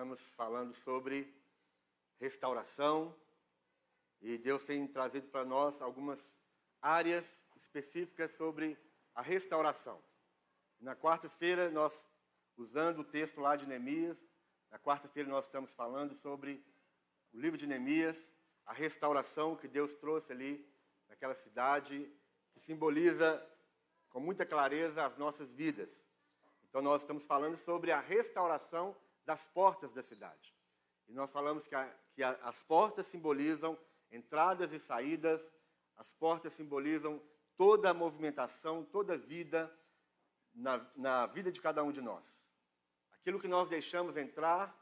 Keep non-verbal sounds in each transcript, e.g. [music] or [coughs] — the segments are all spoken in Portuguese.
estamos falando sobre restauração e Deus tem trazido para nós algumas áreas específicas sobre a restauração. Na quarta-feira, nós, usando o texto lá de Neemias, na quarta-feira nós estamos falando sobre o livro de Neemias, a restauração que Deus trouxe ali naquela cidade, que simboliza com muita clareza as nossas vidas. Então nós estamos falando sobre a restauração das portas da cidade. E nós falamos que, a, que a, as portas simbolizam entradas e saídas, as portas simbolizam toda a movimentação, toda a vida na, na vida de cada um de nós. Aquilo que nós deixamos entrar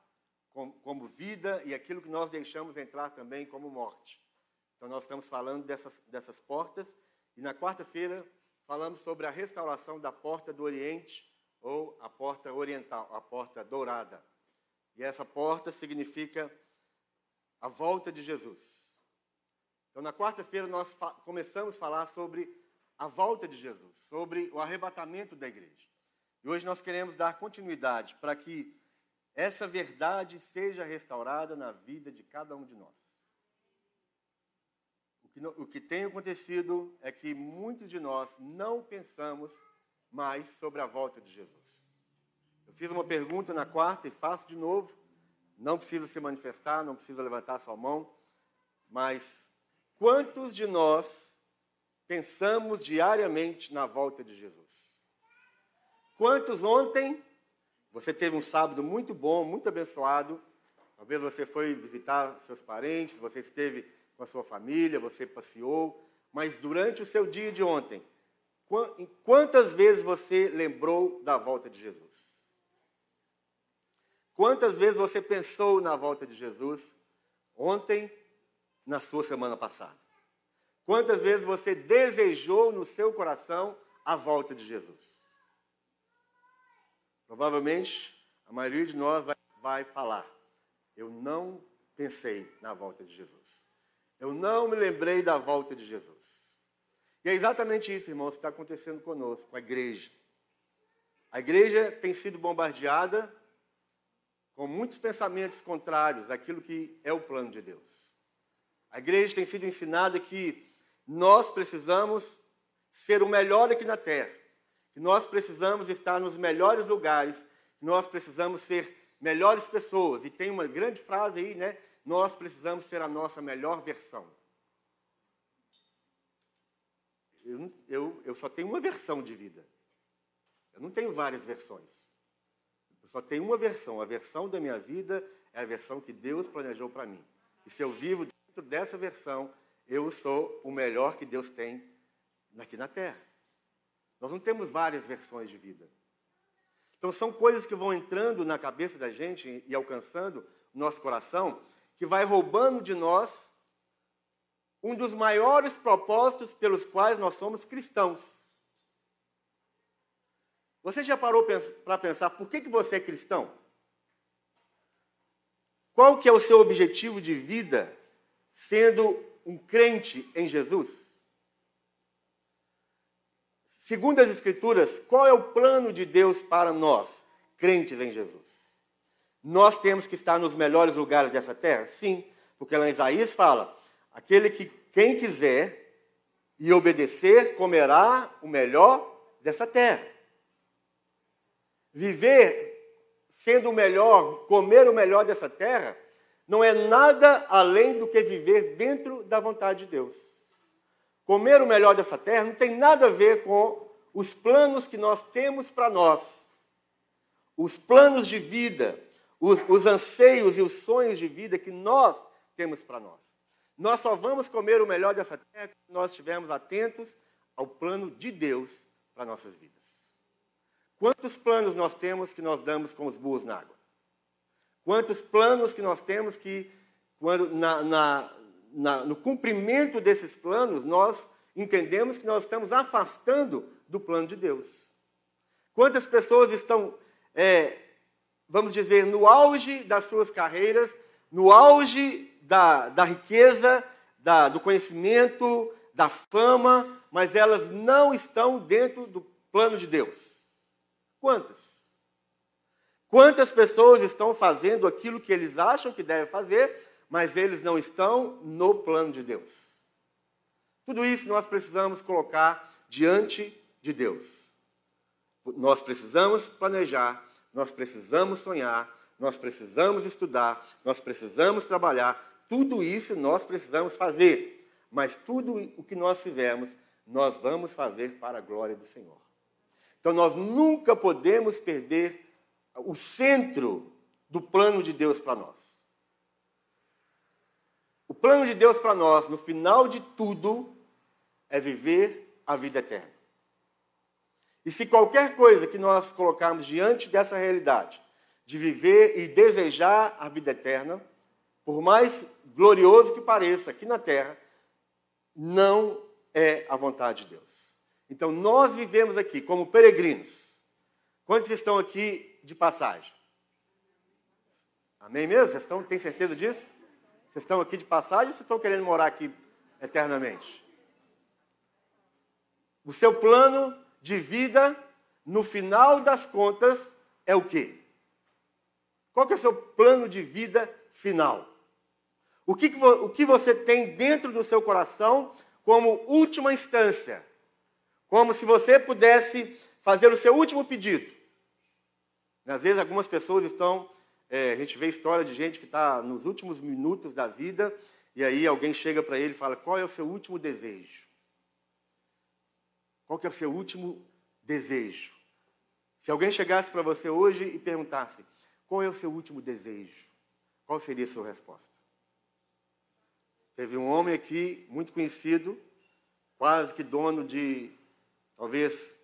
como, como vida e aquilo que nós deixamos entrar também como morte. Então, nós estamos falando dessas, dessas portas e na quarta-feira falamos sobre a restauração da porta do Oriente ou a porta oriental, a porta dourada. E essa porta significa a volta de Jesus. Então, na quarta-feira, nós começamos a falar sobre a volta de Jesus, sobre o arrebatamento da igreja. E hoje nós queremos dar continuidade para que essa verdade seja restaurada na vida de cada um de nós. O que, o que tem acontecido é que muitos de nós não pensamos mais sobre a volta de Jesus. Eu fiz uma pergunta na quarta e faço de novo. Não precisa se manifestar, não precisa levantar sua mão, mas quantos de nós pensamos diariamente na volta de Jesus? Quantos ontem você teve um sábado muito bom, muito abençoado? Talvez você foi visitar seus parentes, você esteve com a sua família, você passeou, mas durante o seu dia de ontem, quantas vezes você lembrou da volta de Jesus? Quantas vezes você pensou na volta de Jesus ontem, na sua semana passada? Quantas vezes você desejou no seu coração a volta de Jesus? Provavelmente a maioria de nós vai, vai falar: Eu não pensei na volta de Jesus. Eu não me lembrei da volta de Jesus. E é exatamente isso, irmãos, que está acontecendo conosco, com a igreja. A igreja tem sido bombardeada com muitos pensamentos contrários àquilo que é o plano de Deus. A igreja tem sido ensinada que nós precisamos ser o melhor aqui na terra, que nós precisamos estar nos melhores lugares, que nós precisamos ser melhores pessoas. E tem uma grande frase aí, né? Nós precisamos ser a nossa melhor versão. Eu, eu, eu só tenho uma versão de vida. Eu não tenho várias versões. Eu só tenho uma versão. A versão da minha vida é a versão que Deus planejou para mim. E se eu vivo dentro dessa versão, eu sou o melhor que Deus tem aqui na Terra. Nós não temos várias versões de vida. Então são coisas que vão entrando na cabeça da gente e alcançando o nosso coração, que vai roubando de nós um dos maiores propósitos pelos quais nós somos cristãos. Você já parou para pensar por que, que você é cristão? Qual que é o seu objetivo de vida sendo um crente em Jesus? Segundo as Escrituras, qual é o plano de Deus para nós, crentes em Jesus? Nós temos que estar nos melhores lugares dessa terra? Sim, porque lá em Isaías fala: aquele que, quem quiser e obedecer, comerá o melhor dessa terra. Viver sendo o melhor, comer o melhor dessa terra, não é nada além do que viver dentro da vontade de Deus. Comer o melhor dessa terra não tem nada a ver com os planos que nós temos para nós, os planos de vida, os, os anseios e os sonhos de vida que nós temos para nós. Nós só vamos comer o melhor dessa terra se nós estivermos atentos ao plano de Deus para nossas vidas. Quantos planos nós temos que nós damos com os burros na água? Quantos planos que nós temos que, quando, na, na, na, no cumprimento desses planos, nós entendemos que nós estamos afastando do plano de Deus? Quantas pessoas estão, é, vamos dizer, no auge das suas carreiras, no auge da, da riqueza, da, do conhecimento, da fama, mas elas não estão dentro do plano de Deus? Quantas? Quantas pessoas estão fazendo aquilo que eles acham que devem fazer, mas eles não estão no plano de Deus? Tudo isso nós precisamos colocar diante de Deus. Nós precisamos planejar, nós precisamos sonhar, nós precisamos estudar, nós precisamos trabalhar. Tudo isso nós precisamos fazer, mas tudo o que nós fizermos, nós vamos fazer para a glória do Senhor. Então nós nunca podemos perder o centro do plano de Deus para nós. O plano de Deus para nós, no final de tudo, é viver a vida eterna. E se qualquer coisa que nós colocarmos diante dessa realidade, de viver e desejar a vida eterna, por mais glorioso que pareça aqui na terra, não é a vontade de Deus. Então nós vivemos aqui como peregrinos. Quantos estão aqui de passagem. Amém mesmo? Vocês estão, têm certeza disso? Vocês estão aqui de passagem ou vocês estão querendo morar aqui eternamente? O seu plano de vida, no final das contas, é o quê? Qual que é o seu plano de vida final? O que, o que você tem dentro do seu coração como última instância? Como se você pudesse fazer o seu último pedido. Às vezes, algumas pessoas estão. É, a gente vê história de gente que está nos últimos minutos da vida, e aí alguém chega para ele e fala: Qual é o seu último desejo? Qual que é o seu último desejo? Se alguém chegasse para você hoje e perguntasse: Qual é o seu último desejo? Qual seria a sua resposta? Teve um homem aqui, muito conhecido, quase que dono de talvez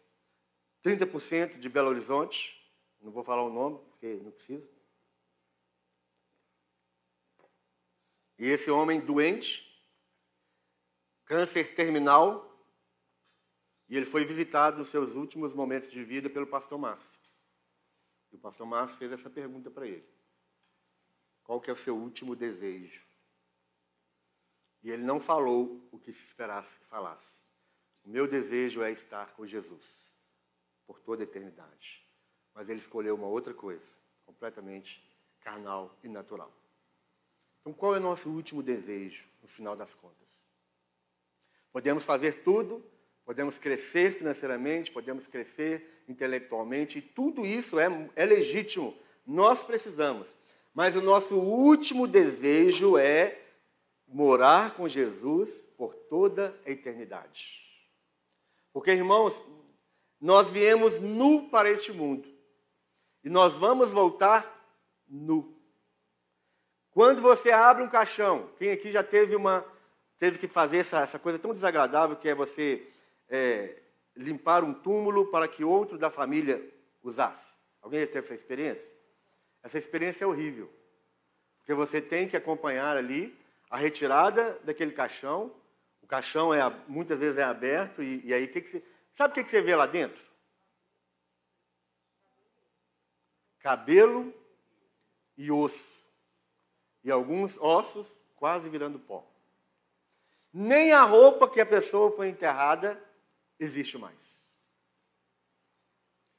30% de Belo Horizonte, não vou falar o nome, porque não precisa. E esse homem doente, câncer terminal, e ele foi visitado nos seus últimos momentos de vida pelo pastor Márcio. E o pastor Márcio fez essa pergunta para ele. Qual que é o seu último desejo? E ele não falou o que se esperasse que falasse. O meu desejo é estar com Jesus por toda a eternidade mas ele escolheu uma outra coisa, completamente carnal e natural. Então, qual é o nosso último desejo, no final das contas? Podemos fazer tudo, podemos crescer financeiramente, podemos crescer intelectualmente, e tudo isso é, é legítimo, nós precisamos. Mas o nosso último desejo é morar com Jesus por toda a eternidade. Porque, irmãos, nós viemos nu para este mundo. E nós vamos voltar nu. Quando você abre um caixão, quem aqui já teve uma teve que fazer essa, essa coisa tão desagradável que é você é, limpar um túmulo para que outro da família usasse? Alguém já teve essa experiência? Essa experiência é horrível, porque você tem que acompanhar ali a retirada daquele caixão. O caixão é muitas vezes é aberto e, e aí que, que você, sabe o que, que você vê lá dentro? cabelo e osso, e alguns ossos quase virando pó. Nem a roupa que a pessoa foi enterrada existe mais.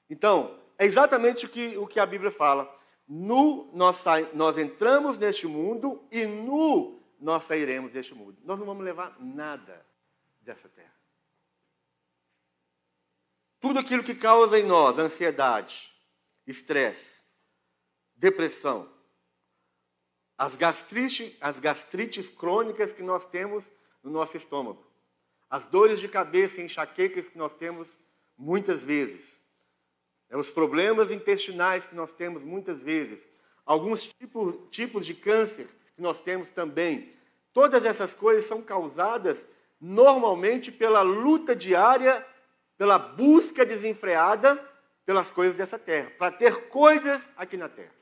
Então, é exatamente o que, o que a Bíblia fala. Nu nós, nós entramos neste mundo e nu nós sairemos deste mundo. Nós não vamos levar nada dessa terra. Tudo aquilo que causa em nós ansiedade, estresse, depressão, as gastrites, as gastrites crônicas que nós temos no nosso estômago, as dores de cabeça e enxaquecas que nós temos muitas vezes, é os problemas intestinais que nós temos muitas vezes, alguns tipos, tipos de câncer que nós temos também. Todas essas coisas são causadas normalmente pela luta diária, pela busca desenfreada pelas coisas dessa terra, para ter coisas aqui na terra.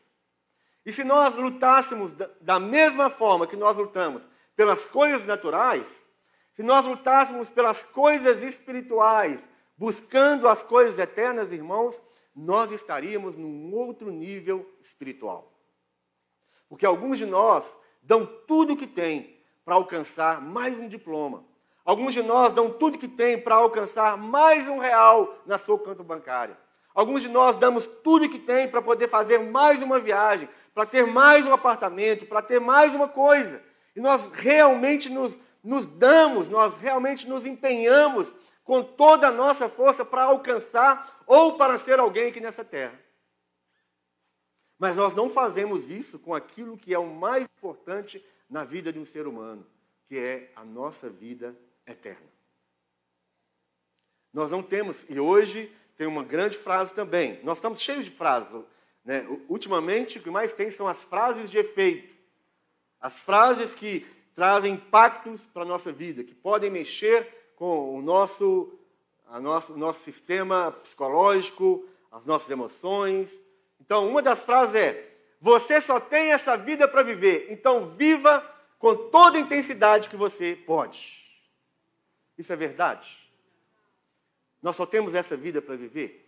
E se nós lutássemos da mesma forma que nós lutamos pelas coisas naturais, se nós lutássemos pelas coisas espirituais, buscando as coisas eternas, irmãos, nós estaríamos num outro nível espiritual. Porque alguns de nós dão tudo o que têm para alcançar mais um diploma. Alguns de nós dão tudo que têm para alcançar mais um real na sua conta bancária. Alguns de nós damos tudo que tem para poder fazer mais uma viagem, para ter mais um apartamento, para ter mais uma coisa. E nós realmente nos, nos damos, nós realmente nos empenhamos com toda a nossa força para alcançar ou para ser alguém aqui nessa terra. Mas nós não fazemos isso com aquilo que é o mais importante na vida de um ser humano, que é a nossa vida eterna. Nós não temos, e hoje tem uma grande frase também. Nós estamos cheios de frases. Né? Ultimamente, o que mais tem são as frases de efeito. As frases que trazem impactos para a nossa vida, que podem mexer com o nosso, a nosso, nosso sistema psicológico, as nossas emoções. Então, uma das frases é: Você só tem essa vida para viver, então viva com toda a intensidade que você pode. Isso é verdade? Nós só temos essa vida para viver?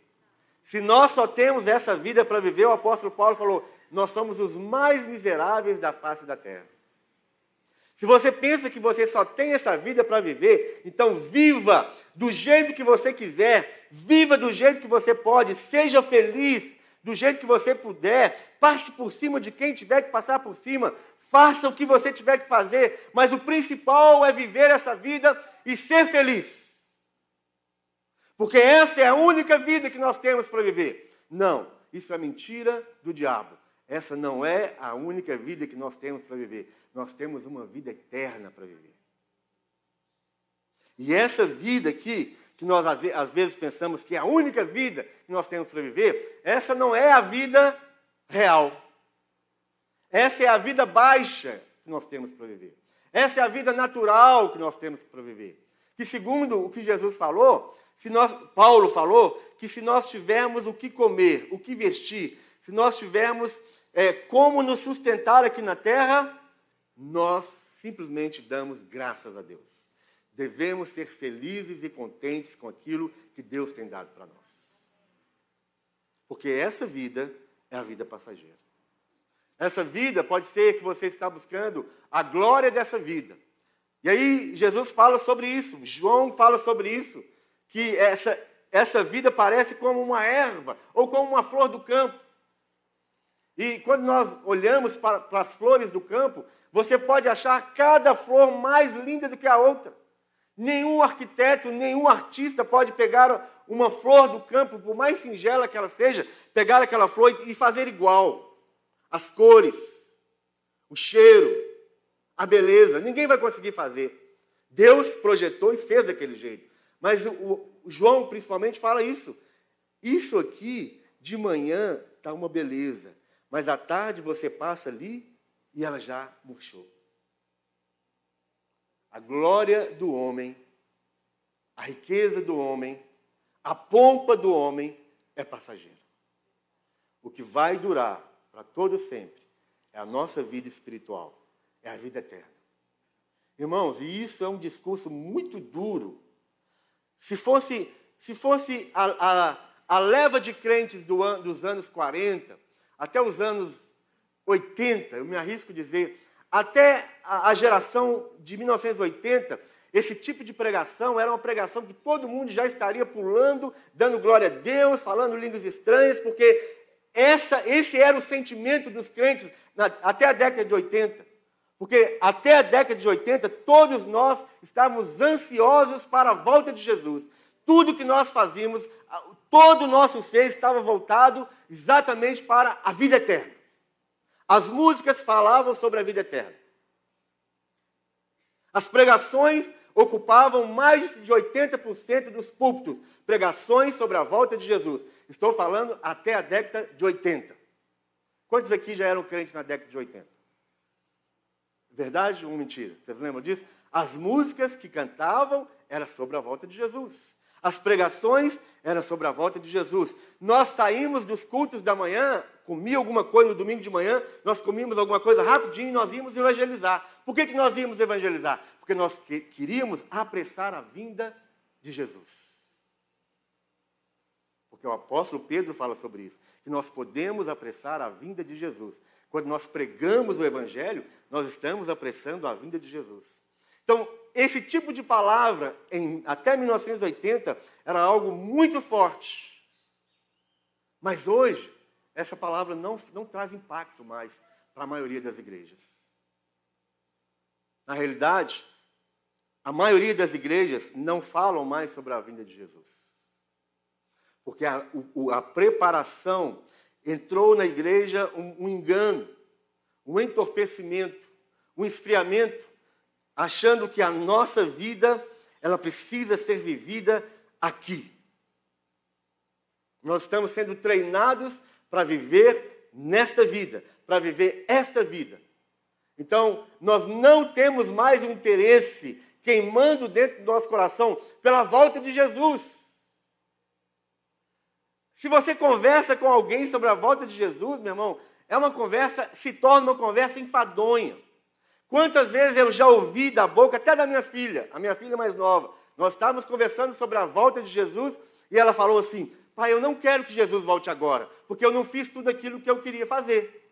Se nós só temos essa vida para viver, o apóstolo Paulo falou: nós somos os mais miseráveis da face da terra. Se você pensa que você só tem essa vida para viver, então viva do jeito que você quiser, viva do jeito que você pode, seja feliz do jeito que você puder, passe por cima de quem tiver que passar por cima, faça o que você tiver que fazer, mas o principal é viver essa vida e ser feliz. Porque essa é a única vida que nós temos para viver. Não, isso é mentira do diabo. Essa não é a única vida que nós temos para viver. Nós temos uma vida eterna para viver. E essa vida aqui, que nós às vezes pensamos que é a única vida que nós temos para viver, essa não é a vida real. Essa é a vida baixa que nós temos para viver. Essa é a vida natural que nós temos para viver. Que segundo o que Jesus falou, se nós, Paulo falou que se nós tivermos o que comer, o que vestir, se nós tivermos é, como nos sustentar aqui na terra, nós simplesmente damos graças a Deus. Devemos ser felizes e contentes com aquilo que Deus tem dado para nós. Porque essa vida é a vida passageira. Essa vida pode ser que você está buscando a glória dessa vida. E aí Jesus fala sobre isso, João fala sobre isso que essa, essa vida parece como uma erva ou como uma flor do campo. E quando nós olhamos para, para as flores do campo, você pode achar cada flor mais linda do que a outra. Nenhum arquiteto, nenhum artista pode pegar uma flor do campo, por mais singela que ela seja, pegar aquela flor e fazer igual. As cores, o cheiro, a beleza. Ninguém vai conseguir fazer. Deus projetou e fez daquele jeito. Mas o, o João, principalmente, fala isso. Isso aqui, de manhã, está uma beleza. Mas à tarde você passa ali e ela já murchou. A glória do homem, a riqueza do homem, a pompa do homem é passageiro. O que vai durar para todo sempre é a nossa vida espiritual, é a vida eterna. Irmãos, e isso é um discurso muito duro se fosse, se fosse a, a, a leva de crentes do an, dos anos 40 até os anos 80, eu me arrisco a dizer, até a, geração de 1980, esse tipo de pregação era uma pregação que todo mundo já estaria pulando, dando glória a Deus, falando línguas estranhas, porque essa, esse era o sentimento dos crentes na, até a década de 80. Porque até a década de 80, todos nós estávamos ansiosos para a volta de Jesus. Tudo que nós fazíamos, todo o nosso ser estava voltado exatamente para a vida eterna. As músicas falavam sobre a vida eterna. As pregações ocupavam mais de 80% dos púlpitos. Pregações sobre a volta de Jesus. Estou falando até a década de 80. Quantos aqui já eram crentes na década de 80? Verdade ou mentira? Vocês lembram disso? As músicas que cantavam era sobre a volta de Jesus. As pregações eram sobre a volta de Jesus. Nós saímos dos cultos da manhã, comia alguma coisa no domingo de manhã, nós comíamos alguma coisa rapidinho e nós íamos evangelizar. Por que, que nós íamos evangelizar? Porque nós que, queríamos apressar a vinda de Jesus. Porque o apóstolo Pedro fala sobre isso, que nós podemos apressar a vinda de Jesus. Quando nós pregamos o Evangelho, nós estamos apressando a vinda de Jesus. Então, esse tipo de palavra, em, até 1980, era algo muito forte. Mas hoje, essa palavra não, não traz impacto mais para a maioria das igrejas. Na realidade, a maioria das igrejas não falam mais sobre a vinda de Jesus. Porque a, o, a preparação entrou na igreja um, um engano, um entorpecimento, um esfriamento, achando que a nossa vida ela precisa ser vivida aqui. Nós estamos sendo treinados para viver nesta vida, para viver esta vida. Então, nós não temos mais um interesse queimando dentro do nosso coração pela volta de Jesus. Se você conversa com alguém sobre a volta de Jesus, meu irmão, é uma conversa, se torna uma conversa enfadonha. Quantas vezes eu já ouvi da boca, até da minha filha, a minha filha mais nova, nós estávamos conversando sobre a volta de Jesus e ela falou assim: Pai, eu não quero que Jesus volte agora, porque eu não fiz tudo aquilo que eu queria fazer.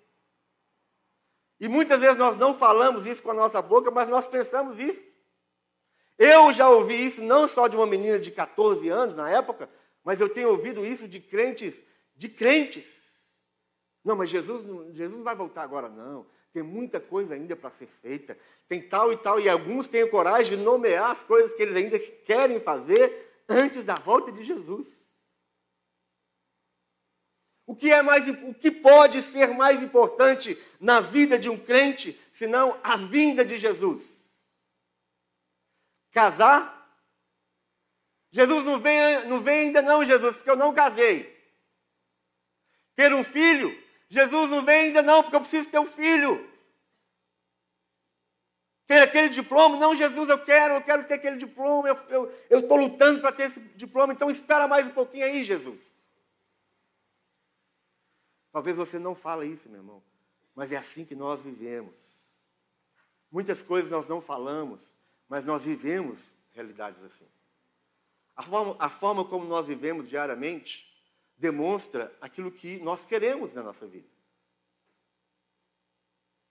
E muitas vezes nós não falamos isso com a nossa boca, mas nós pensamos isso. Eu já ouvi isso não só de uma menina de 14 anos na época, mas eu tenho ouvido isso de crentes, de crentes. Não, mas Jesus, Jesus não vai voltar agora, não. Tem muita coisa ainda para ser feita. Tem tal e tal, e alguns têm coragem de nomear as coisas que eles ainda querem fazer antes da volta de Jesus. O que é mais o que pode ser mais importante na vida de um crente senão a vinda de Jesus? Casar? Jesus não vem, não vem ainda não, Jesus, porque eu não casei. Ter um filho? Jesus não vem ainda não, porque eu preciso ter um filho. Ter aquele diploma? Não, Jesus, eu quero, eu quero ter aquele diploma, eu estou lutando para ter esse diploma, então espera mais um pouquinho aí, Jesus. Talvez você não fale isso, meu irmão, mas é assim que nós vivemos. Muitas coisas nós não falamos, mas nós vivemos realidades assim. A forma, a forma como nós vivemos diariamente demonstra aquilo que nós queremos na nossa vida.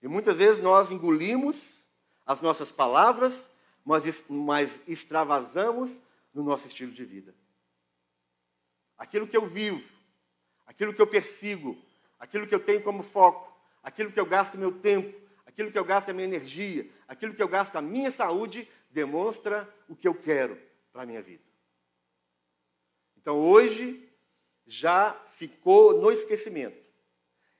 E muitas vezes nós engolimos as nossas palavras, mas, mas extravasamos no nosso estilo de vida. Aquilo que eu vivo, aquilo que eu persigo, aquilo que eu tenho como foco, aquilo que eu gasto meu tempo, aquilo que eu gasto a minha energia, aquilo que eu gasto a minha saúde, demonstra o que eu quero para a minha vida. Então hoje já ficou no esquecimento.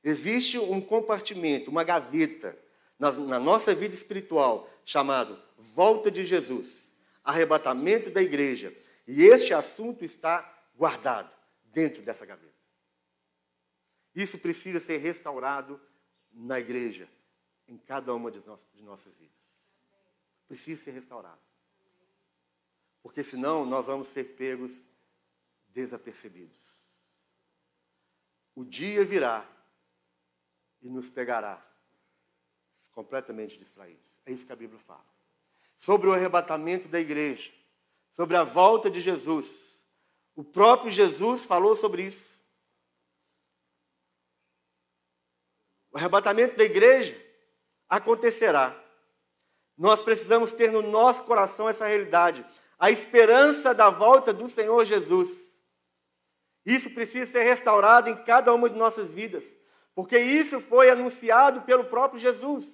Existe um compartimento, uma gaveta na, na nossa vida espiritual chamado volta de Jesus, arrebatamento da igreja. E este assunto está guardado dentro dessa gaveta. Isso precisa ser restaurado na igreja, em cada uma de, nossas vidas. Precisa ser restaurado. Porque senão nós vamos ser pegos desapercebidos. O dia virá e nos pegará completamente distraídos. É isso que a Bíblia fala. Sobre o arrebatamento da igreja, sobre a volta de Jesus. O próprio Jesus falou sobre isso. O arrebatamento da igreja acontecerá. Nós precisamos ter no nosso coração essa realidade, a esperança da volta do Senhor Jesus. Isso precisa ser restaurado em cada uma de nossas vidas, porque isso foi anunciado pelo próprio Jesus.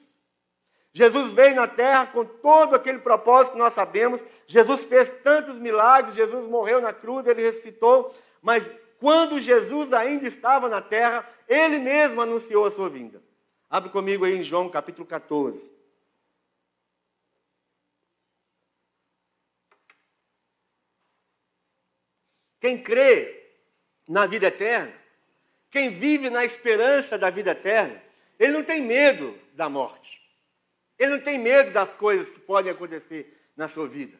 Jesus veio na terra com todo aquele propósito que nós sabemos. Jesus fez tantos milagres, Jesus morreu na cruz, ele ressuscitou, mas quando Jesus ainda estava na terra, ele mesmo anunciou a sua vinda. Abre comigo aí em João capítulo 14. Quem crê na vida eterna, quem vive na esperança da vida eterna, ele não tem medo da morte. Ele não tem medo das coisas que podem acontecer na sua vida.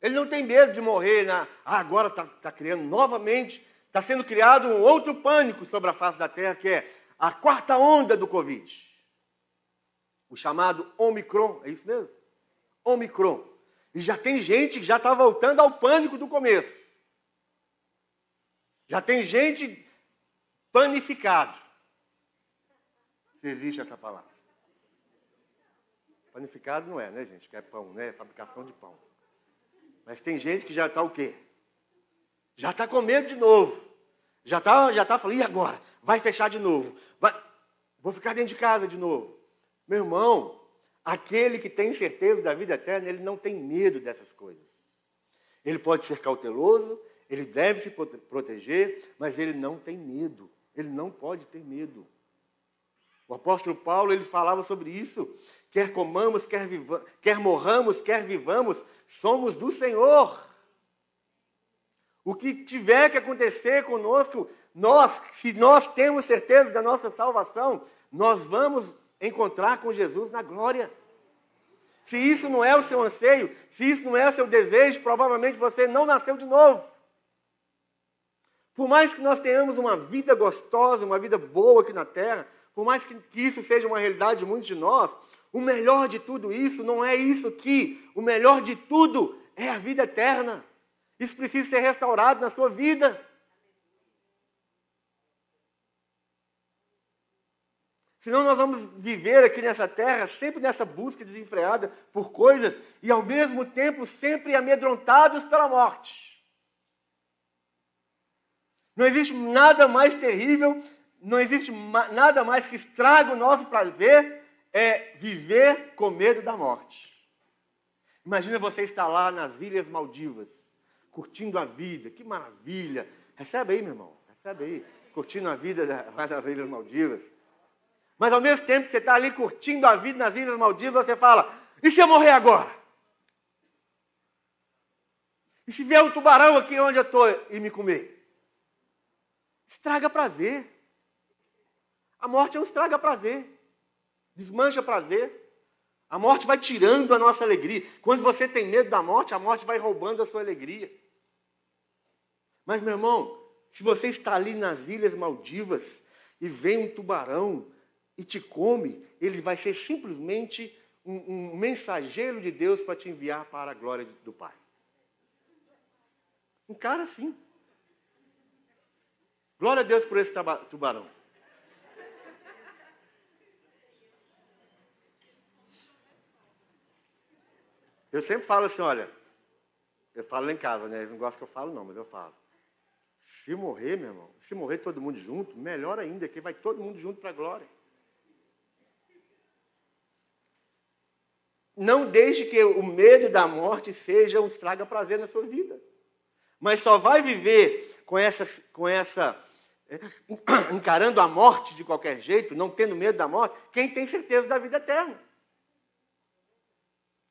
Ele não tem medo de morrer na. Ah, agora está tá criando novamente, está sendo criado um outro pânico sobre a face da terra, que é a quarta onda do Covid. O chamado Omicron, é isso mesmo? Omicron. E já tem gente que já está voltando ao pânico do começo. Já tem gente panificado. Se existe essa palavra. Panificado não é, né, gente? Que é pão, né? É fabricação de pão. Mas tem gente que já está o quê? Já está com medo de novo. Já está já tá falando, e agora? Vai fechar de novo. Vai... Vou ficar dentro de casa de novo. Meu irmão, aquele que tem certeza da vida eterna, ele não tem medo dessas coisas. Ele pode ser cauteloso, ele deve se proteger, mas ele não tem medo. Ele não pode ter medo. O apóstolo Paulo, ele falava sobre isso. Quer comamos, quer, viva, quer morramos, quer vivamos, somos do Senhor. O que tiver que acontecer conosco, nós, se nós temos certeza da nossa salvação, nós vamos encontrar com Jesus na glória. Se isso não é o seu anseio, se isso não é o seu desejo, provavelmente você não nasceu de novo. Por mais que nós tenhamos uma vida gostosa, uma vida boa aqui na terra, por mais que, que isso seja uma realidade de muitos de nós, o melhor de tudo isso não é isso aqui. O melhor de tudo é a vida eterna. Isso precisa ser restaurado na sua vida. Senão nós vamos viver aqui nessa terra sempre nessa busca desenfreada por coisas e ao mesmo tempo sempre amedrontados pela morte. Não existe nada mais terrível não existe nada mais que estraga o nosso prazer, é viver com medo da morte. Imagina você estar lá nas Ilhas Maldivas, curtindo a vida, que maravilha. Recebe aí, meu irmão, recebe aí, curtindo a vida nas Ilhas Maldivas. Mas ao mesmo tempo que você está ali curtindo a vida nas Ilhas Maldivas, você fala: e se eu morrer agora? E se vier um tubarão aqui onde eu estou e me comer? Estraga prazer. A morte é um estraga prazer, desmancha prazer. A morte vai tirando a nossa alegria. Quando você tem medo da morte, a morte vai roubando a sua alegria. Mas, meu irmão, se você está ali nas Ilhas Maldivas e vem um tubarão e te come, ele vai ser simplesmente um, um mensageiro de Deus para te enviar para a glória do Pai. Um cara assim. Glória a Deus por esse tubarão. Eu sempre falo assim, olha, eu falo lá em casa, né? Eles não gostam que eu falo, não, mas eu falo. Se morrer, meu irmão, se morrer todo mundo junto, melhor ainda, que vai todo mundo junto para a glória. Não deixe que o medo da morte seja um estraga prazer na sua vida. Mas só vai viver com essa, com essa é, [coughs] encarando a morte de qualquer jeito, não tendo medo da morte, quem tem certeza da vida eterna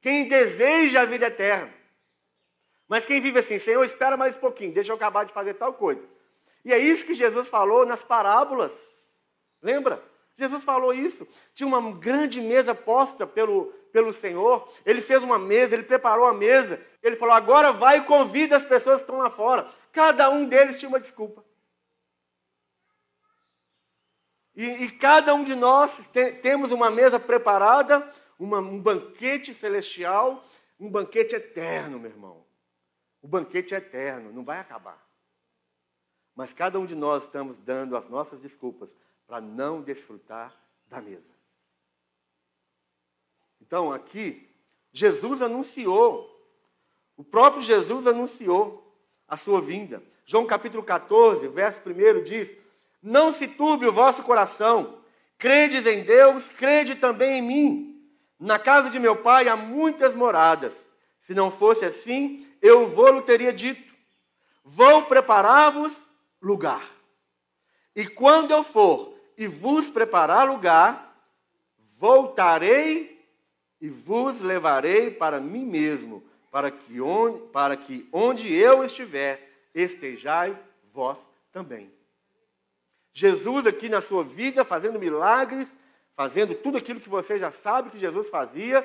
quem deseja a vida eterna. Mas quem vive assim, Senhor, espera mais um pouquinho, deixa eu acabar de fazer tal coisa. E é isso que Jesus falou nas parábolas. Lembra? Jesus falou isso. Tinha uma grande mesa posta pelo, pelo Senhor. Ele fez uma mesa, ele preparou a mesa. Ele falou: agora vai e convida as pessoas que estão lá fora. Cada um deles tinha uma desculpa. E, e cada um de nós tem, temos uma mesa preparada uma, um banquete celestial, um banquete eterno, meu irmão. O banquete é eterno, não vai acabar. Mas cada um de nós estamos dando as nossas desculpas para não desfrutar da mesa. Então, aqui, Jesus anunciou, o próprio Jesus anunciou a sua vinda. João capítulo 14, verso 1 diz: Não se turbe o vosso coração, credes em Deus, crede também em mim. Na casa de meu pai há muitas moradas. Se não fosse assim, eu vou-lhe teria dito: Vou preparar-vos lugar. E quando eu for e vos preparar lugar, voltarei e vos levarei para mim mesmo, para que onde, para que onde eu estiver, estejais vós também. Jesus aqui na sua vida fazendo milagres, fazendo tudo aquilo que você já sabe que Jesus fazia,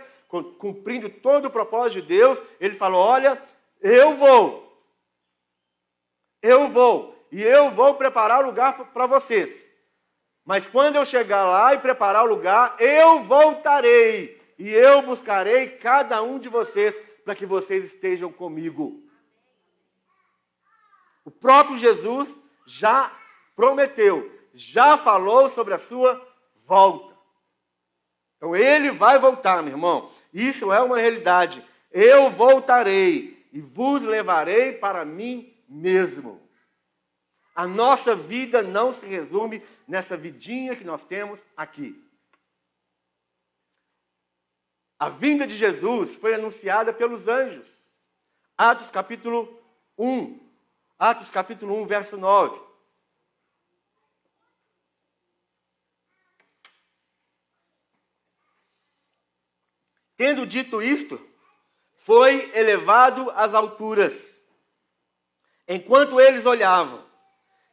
cumprindo todo o propósito de Deus, ele falou: Olha, eu vou, eu vou, e eu vou preparar lugar para vocês. Mas quando eu chegar lá e preparar o lugar, eu voltarei e eu buscarei cada um de vocês para que vocês estejam comigo. O próprio Jesus já prometeu, já falou sobre a sua volta. Então ele vai voltar, meu irmão. Isso é uma realidade. Eu voltarei e vos levarei para mim mesmo. A nossa vida não se resume nessa vidinha que nós temos aqui. A vinda de Jesus foi anunciada pelos anjos. Atos capítulo 1. Atos capítulo 1, verso 9. Tendo dito isto, foi elevado às alturas. Enquanto eles olhavam,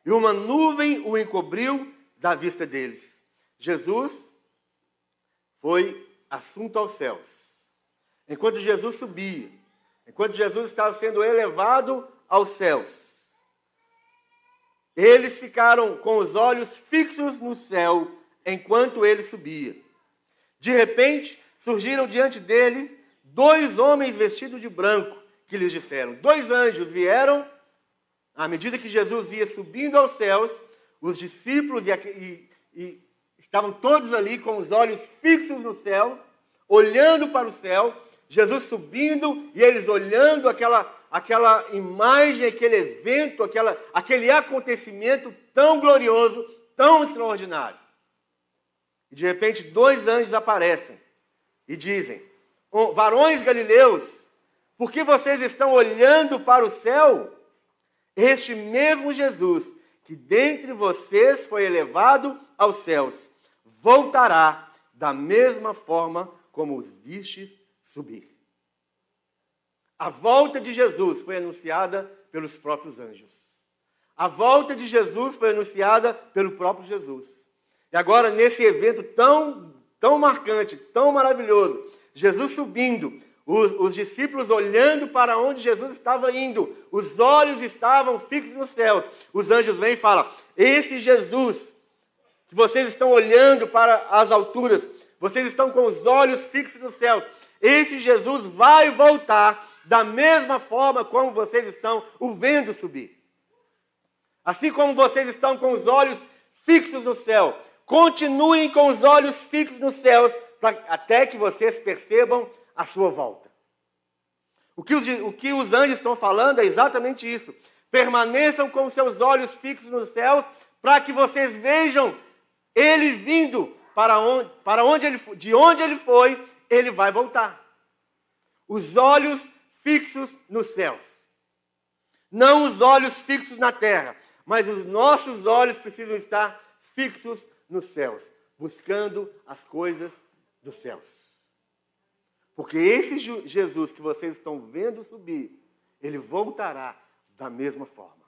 e uma nuvem o encobriu da vista deles. Jesus foi assunto aos céus. Enquanto Jesus subia, enquanto Jesus estava sendo elevado aos céus, eles ficaram com os olhos fixos no céu enquanto ele subia. De repente, surgiram diante deles dois homens vestidos de branco, que lhes disseram: Dois anjos vieram à medida que Jesus ia subindo aos céus, os discípulos e, e, e estavam todos ali com os olhos fixos no céu, olhando para o céu, Jesus subindo e eles olhando aquela, aquela imagem, aquele evento, aquela, aquele acontecimento tão glorioso, tão extraordinário. E de repente, dois anjos aparecem e dizem: Varões galileus, por que vocês estão olhando para o céu? Este mesmo Jesus, que dentre vocês foi elevado aos céus, voltará da mesma forma como os vistes subir. A volta de Jesus foi anunciada pelos próprios anjos. A volta de Jesus foi anunciada pelo próprio Jesus. E agora, nesse evento tão, tão marcante, tão maravilhoso, Jesus subindo, os, os, discípulos olhando para onde Jesus estava indo, os olhos estavam fixos nos céus. Os anjos vêm e falam: Esse Jesus que vocês estão olhando para as alturas, vocês estão com os olhos fixos nos céus. Esse Jesus vai voltar da mesma forma como vocês estão o vendo subir. Assim como vocês estão com os olhos fixos no céu, continuem com os olhos fixos nos céus, até que vocês percebam a sua volta. O que, os, o que os anjos estão falando é exatamente isso. Permaneçam com seus olhos fixos nos céus, para que vocês vejam ele vindo para onde, para onde ele, de onde ele foi, ele vai voltar. Os olhos fixos nos céus. Não os olhos fixos na terra, mas os nossos olhos precisam estar fixos nos céus, buscando as coisas dos céus. Porque esse Jesus que vocês estão vendo subir, ele voltará da mesma forma.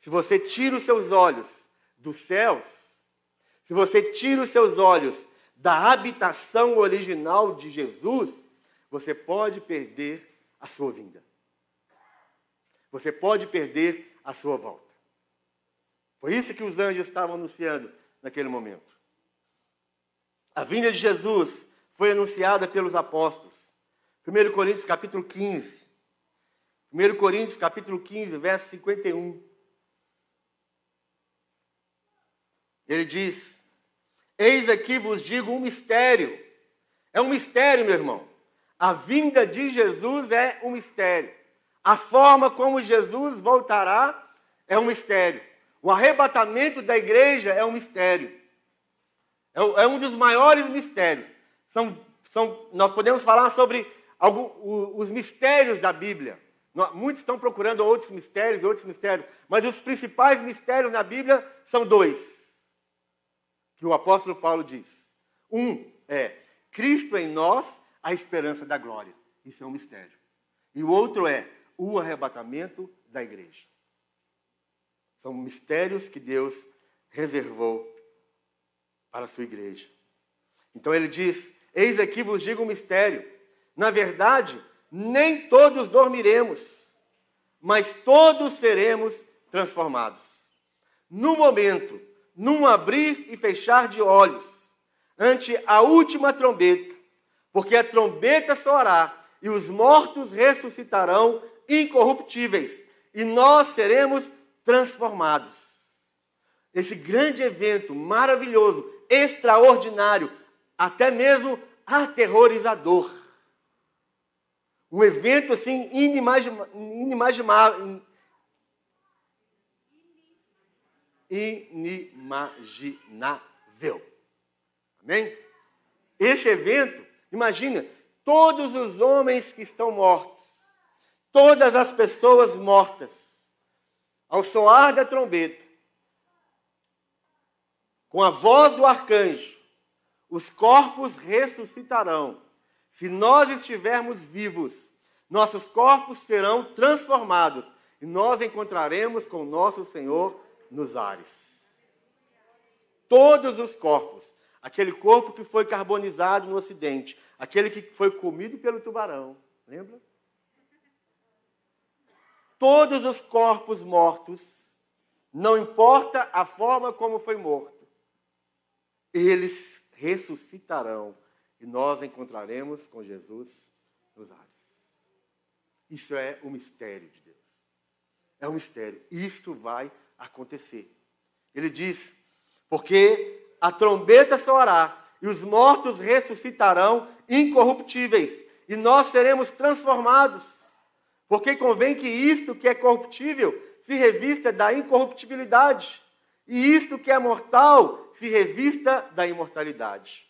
Se você tira os seus olhos dos céus, se você tira os seus olhos da habitação original de Jesus, você pode perder a sua vinda. Você pode perder a sua volta. Foi isso que os anjos estavam anunciando naquele momento. A vinda de Jesus foi anunciada pelos apóstolos. 1 Coríntios capítulo 15. 1 Coríntios capítulo 15, verso 51. Ele diz: Eis aqui vos digo um mistério. É um mistério, meu irmão. A vinda de Jesus é um mistério. A forma como Jesus voltará é um mistério. O arrebatamento da igreja é um mistério. É, é um dos maiores mistérios. São, são, nós podemos falar sobre algum, os mistérios da Bíblia. Muitos estão procurando outros mistérios, outros mistérios, mas os principais mistérios na Bíblia são dois, que o apóstolo Paulo diz. Um é Cristo em nós, a esperança da glória. Isso é um mistério. E o outro é o arrebatamento da igreja. São mistérios que Deus reservou para a sua igreja. Então ele diz: Eis aqui vos digo um mistério. Na verdade, nem todos dormiremos, mas todos seremos transformados. No momento, num abrir e fechar de olhos, ante a última trombeta, porque a trombeta soará e os mortos ressuscitarão incorruptíveis, e nós seremos transformados. Esse grande evento maravilhoso, extraordinário, até mesmo aterrorizador. Um evento assim inimaginável, inimaginável. Amém? Esse evento, imagina, todos os homens que estão mortos, todas as pessoas mortas, ao soar da trombeta, com a voz do arcanjo, os corpos ressuscitarão. Se nós estivermos vivos, nossos corpos serão transformados e nós encontraremos com nosso Senhor nos ares. Todos os corpos, aquele corpo que foi carbonizado no Ocidente, aquele que foi comido pelo tubarão, lembra? Todos os corpos mortos, não importa a forma como foi morto, eles ressuscitarão e nós encontraremos com Jesus nos ares. Isso é o mistério de Deus. É um mistério. Isso vai acontecer. Ele diz: porque a trombeta soará e os mortos ressuscitarão incorruptíveis e nós seremos transformados. Porque convém que isto que é corruptível se revista da incorruptibilidade e isto que é mortal se revista da imortalidade.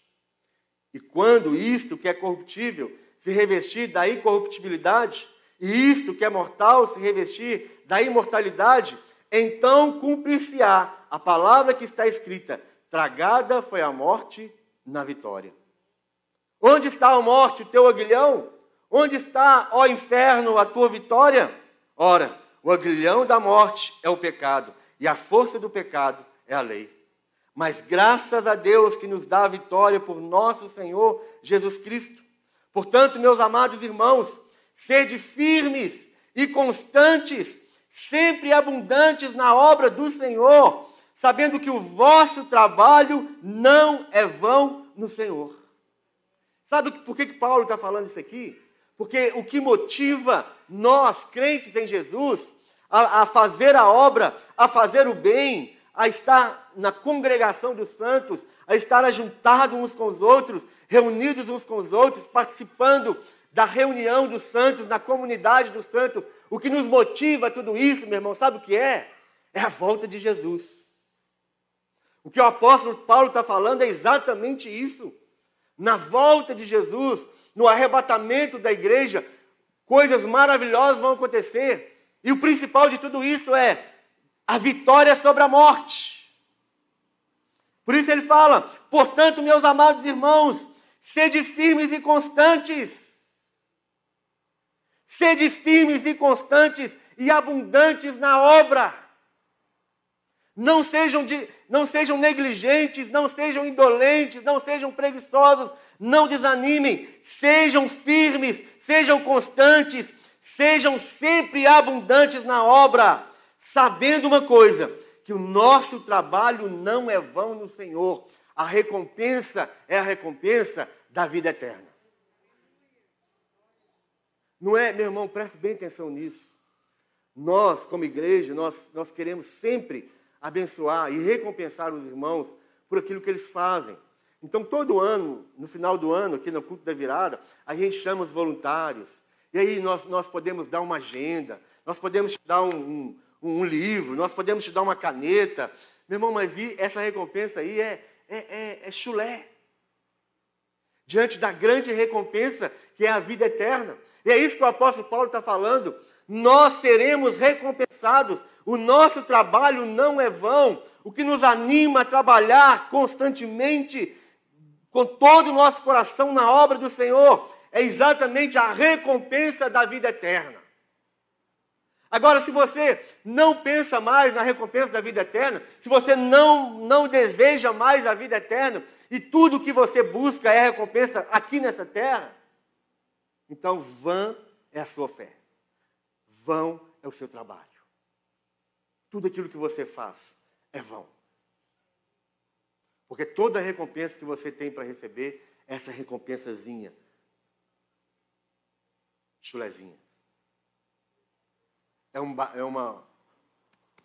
E quando isto que é corruptível se revestir da incorruptibilidade, e isto que é mortal se revestir da imortalidade, então cumprir-se-á a palavra que está escrita: tragada foi a morte na vitória. Onde está a morte, o teu aguilhão? Onde está, ó inferno, a tua vitória? Ora, o aguilhão da morte é o pecado, e a força do pecado é a lei. Mas graças a Deus que nos dá a vitória por nosso Senhor Jesus Cristo. Portanto, meus amados irmãos, sede firmes e constantes, sempre abundantes na obra do Senhor, sabendo que o vosso trabalho não é vão no Senhor. Sabe por que, que Paulo está falando isso aqui? Porque o que motiva nós, crentes em Jesus, a, a fazer a obra, a fazer o bem, a estar na congregação dos santos, a estar ajuntados uns com os outros, reunidos uns com os outros, participando da reunião dos santos, na comunidade dos santos. O que nos motiva tudo isso, meu irmão, sabe o que é? É a volta de Jesus. O que o apóstolo Paulo está falando é exatamente isso. Na volta de Jesus, no arrebatamento da igreja, coisas maravilhosas vão acontecer. E o principal de tudo isso é a vitória sobre a morte. Por isso ele fala: portanto, meus amados irmãos, sede firmes e constantes. Sede firmes e constantes e abundantes na obra. Não sejam, de, não sejam negligentes, não sejam indolentes, não sejam preguiçosos, não desanimem, sejam firmes, sejam constantes, Sejam sempre abundantes na obra, sabendo uma coisa: que o nosso trabalho não é vão no Senhor. A recompensa é a recompensa da vida eterna. Não é, meu irmão, preste bem atenção nisso. Nós, como igreja, nós, nós queremos sempre abençoar e recompensar os irmãos por aquilo que eles fazem. Então, todo ano, no final do ano, aqui no culto da virada, a gente chama os voluntários, e aí nós, nós podemos dar uma agenda, nós podemos te dar um, um, um livro, nós podemos te dar uma caneta. Meu irmão, mas essa recompensa aí é, é, é, é chulé. Diante da grande recompensa que é a vida eterna. E é isso que o apóstolo Paulo está falando. Nós seremos recompensados. O nosso trabalho não é vão. O que nos anima a trabalhar constantemente, com todo o nosso coração na obra do Senhor, é exatamente a recompensa da vida eterna. Agora, se você não pensa mais na recompensa da vida eterna, se você não, não deseja mais a vida eterna, e tudo que você busca é recompensa aqui nessa terra, então vã é a sua fé, vão é o seu trabalho. Tudo aquilo que você faz é vão. Porque toda recompensa que você tem para receber, essa recompensazinha chulezinha. É, um, é uma.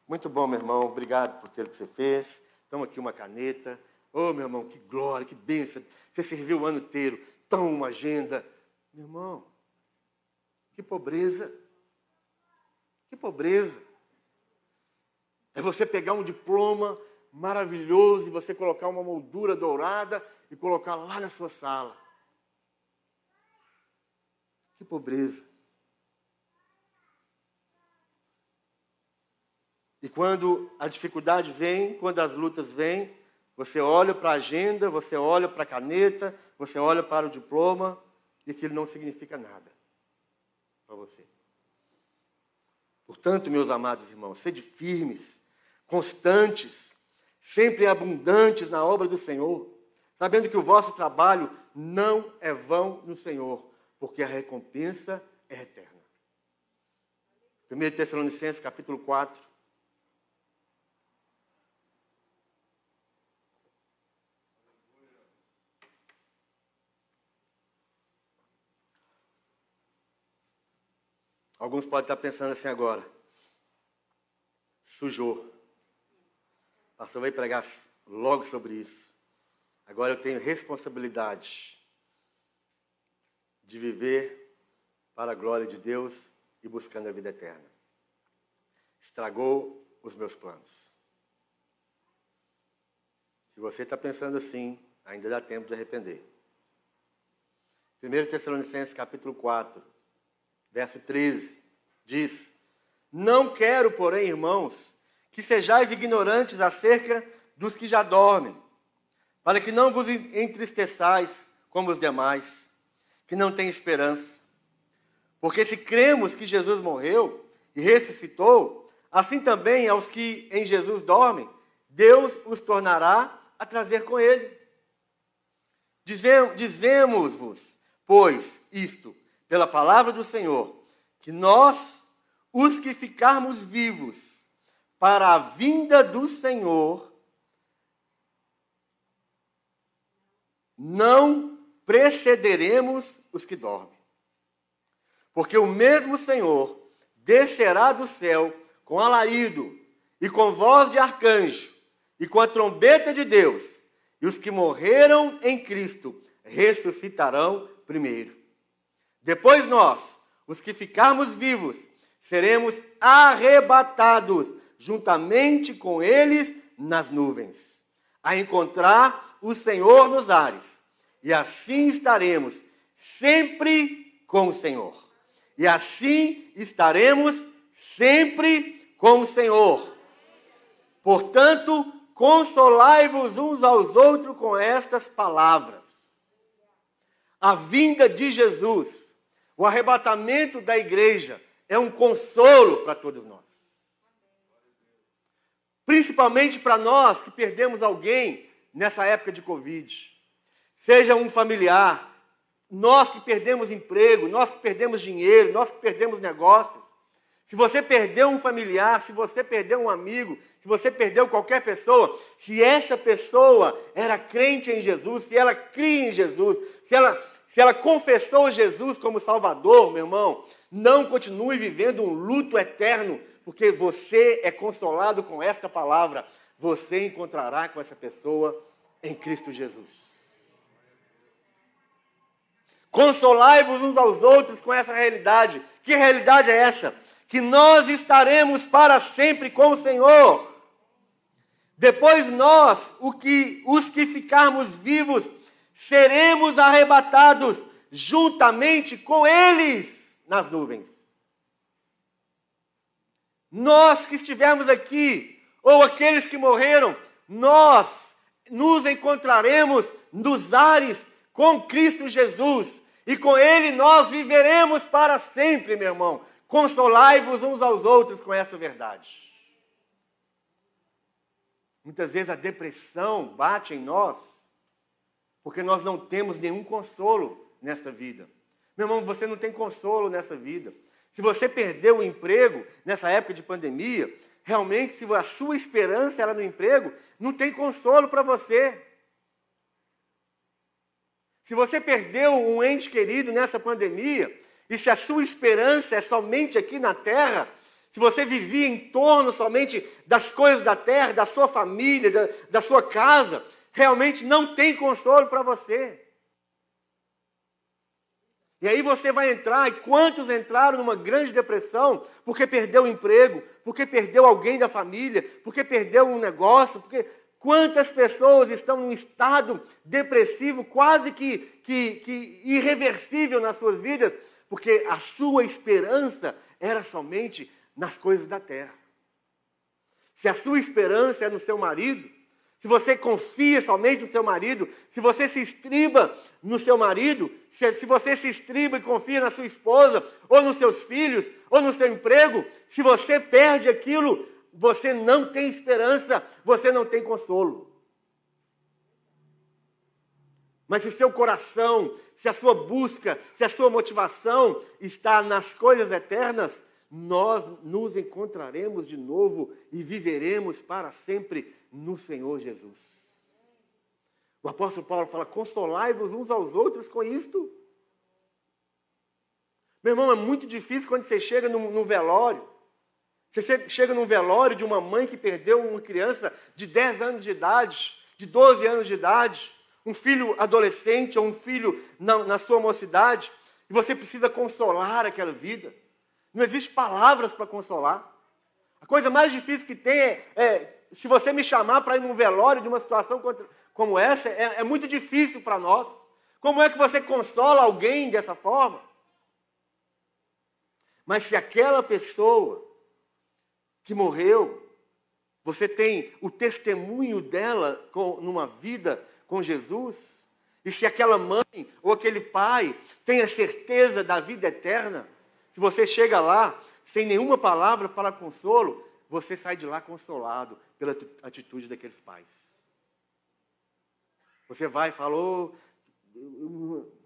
Muito bom, meu irmão. Obrigado por aquilo que você fez. Toma aqui uma caneta. Ô, oh, meu irmão, que glória, que bênção. Você serviu o ano inteiro. Toma uma agenda. Meu irmão, que pobreza. Que pobreza. É você pegar um diploma maravilhoso e você colocar uma moldura dourada e colocar lá na sua sala. Que pobreza. E quando a dificuldade vem, quando as lutas vêm, você olha para a agenda, você olha para a caneta, você olha para o diploma e aquilo não significa nada para você. Portanto, meus amados irmãos, sede firmes, constantes, sempre abundantes na obra do Senhor, sabendo que o vosso trabalho não é vão no Senhor, porque a recompensa é eterna. 1 Tessalonicenses capítulo 4, Alguns podem estar pensando assim agora. Sujou. Pastor vai pregar logo sobre isso. Agora eu tenho responsabilidade de viver para a glória de Deus e buscando a vida eterna. Estragou os meus planos. Se você está pensando assim, ainda dá tempo de arrepender. 1 Tessalonicenses capítulo 4, verso 13, diz: Não quero, porém, irmãos, que sejais ignorantes acerca dos que já dormem, para que não vos entristeçais como os demais, que não têm esperança. Porque se cremos que Jesus morreu e ressuscitou, assim também aos que em Jesus dormem, Deus os tornará a trazer com ele. Dizemos-vos, pois, isto, pela palavra do Senhor, que nós, os que ficarmos vivos para a vinda do Senhor, não precederemos os que dormem. Porque o mesmo Senhor descerá do céu com alarido e com voz de arcanjo e com a trombeta de Deus, e os que morreram em Cristo ressuscitarão primeiro. Depois nós, os que ficarmos vivos, seremos arrebatados juntamente com eles nas nuvens, a encontrar o Senhor nos ares. E assim estaremos sempre com o Senhor. E assim estaremos sempre com o Senhor. Portanto, consolai-vos uns aos outros com estas palavras. A vinda de Jesus o arrebatamento da igreja é um consolo para todos nós. Principalmente para nós que perdemos alguém nessa época de Covid. Seja um familiar, nós que perdemos emprego, nós que perdemos dinheiro, nós que perdemos negócios. Se você perdeu um familiar, se você perdeu um amigo, se você perdeu qualquer pessoa, se essa pessoa era crente em Jesus, se ela cria em Jesus, se ela se ela confessou Jesus como Salvador, meu irmão, não continue vivendo um luto eterno, porque você é consolado com esta palavra. Você encontrará com essa pessoa em Cristo Jesus. Consolai-vos uns aos outros com essa realidade. Que realidade é essa? Que nós estaremos para sempre com o Senhor. Depois nós, que, os que ficarmos vivos, seremos arrebatados juntamente com eles nas nuvens. Nós que estivermos aqui, ou aqueles que morreram, nós nos encontraremos nos ares com Cristo Jesus, e com Ele nós viveremos para sempre, meu irmão. Consolai-vos uns aos outros com essa verdade. Muitas vezes a depressão bate em nós porque nós não temos nenhum consolo nesta vida. Meu irmão, você não tem consolo nessa vida. Se você perdeu o emprego nessa época de pandemia, realmente, se a sua esperança era no emprego, não tem consolo para você. Se você perdeu um ente querido nessa pandemia, e se a sua esperança é somente aqui na terra, se você vivia em torno somente das coisas da terra, da sua família, da, da sua casa, realmente não tem consolo para você. E aí você vai entrar, e quantos entraram numa grande depressão porque perdeu o emprego, porque perdeu alguém da família, porque perdeu um negócio, porque quantas pessoas estão num estado depressivo quase que, que, que irreversível nas suas vidas, porque a sua esperança era somente nas coisas da terra. Se a sua esperança é no seu marido, se você confia somente no seu marido, se você se estriba no seu marido, se, você se estriba e confia na sua esposa, ou nos seus filhos, ou no seu emprego, se você perde aquilo, você não tem esperança, você não tem consolo. Mas se seu coração, se a sua busca, se a sua motivação está nas coisas eternas, nós nos encontraremos de novo e viveremos para sempre no Senhor Jesus. O apóstolo Paulo fala: consolai-vos uns aos outros com isto. Meu irmão, é muito difícil quando você chega num, num velório. Você chega num velório de uma mãe que perdeu uma criança de 10 anos de idade, de 12 anos de idade, um filho adolescente ou um filho na, na sua mocidade, e você precisa consolar aquela vida. Não existe palavras para consolar. A coisa mais difícil que tem é, é se você me chamar para ir num velório de uma situação como essa, é, é muito difícil para nós. Como é que você consola alguém dessa forma? Mas se aquela pessoa que morreu, você tem o testemunho dela com, numa vida com Jesus, e se aquela mãe ou aquele pai tem a certeza da vida eterna, se você chega lá sem nenhuma palavra para consolo, você sai de lá consolado pela atitude daqueles pais. Você vai e falou,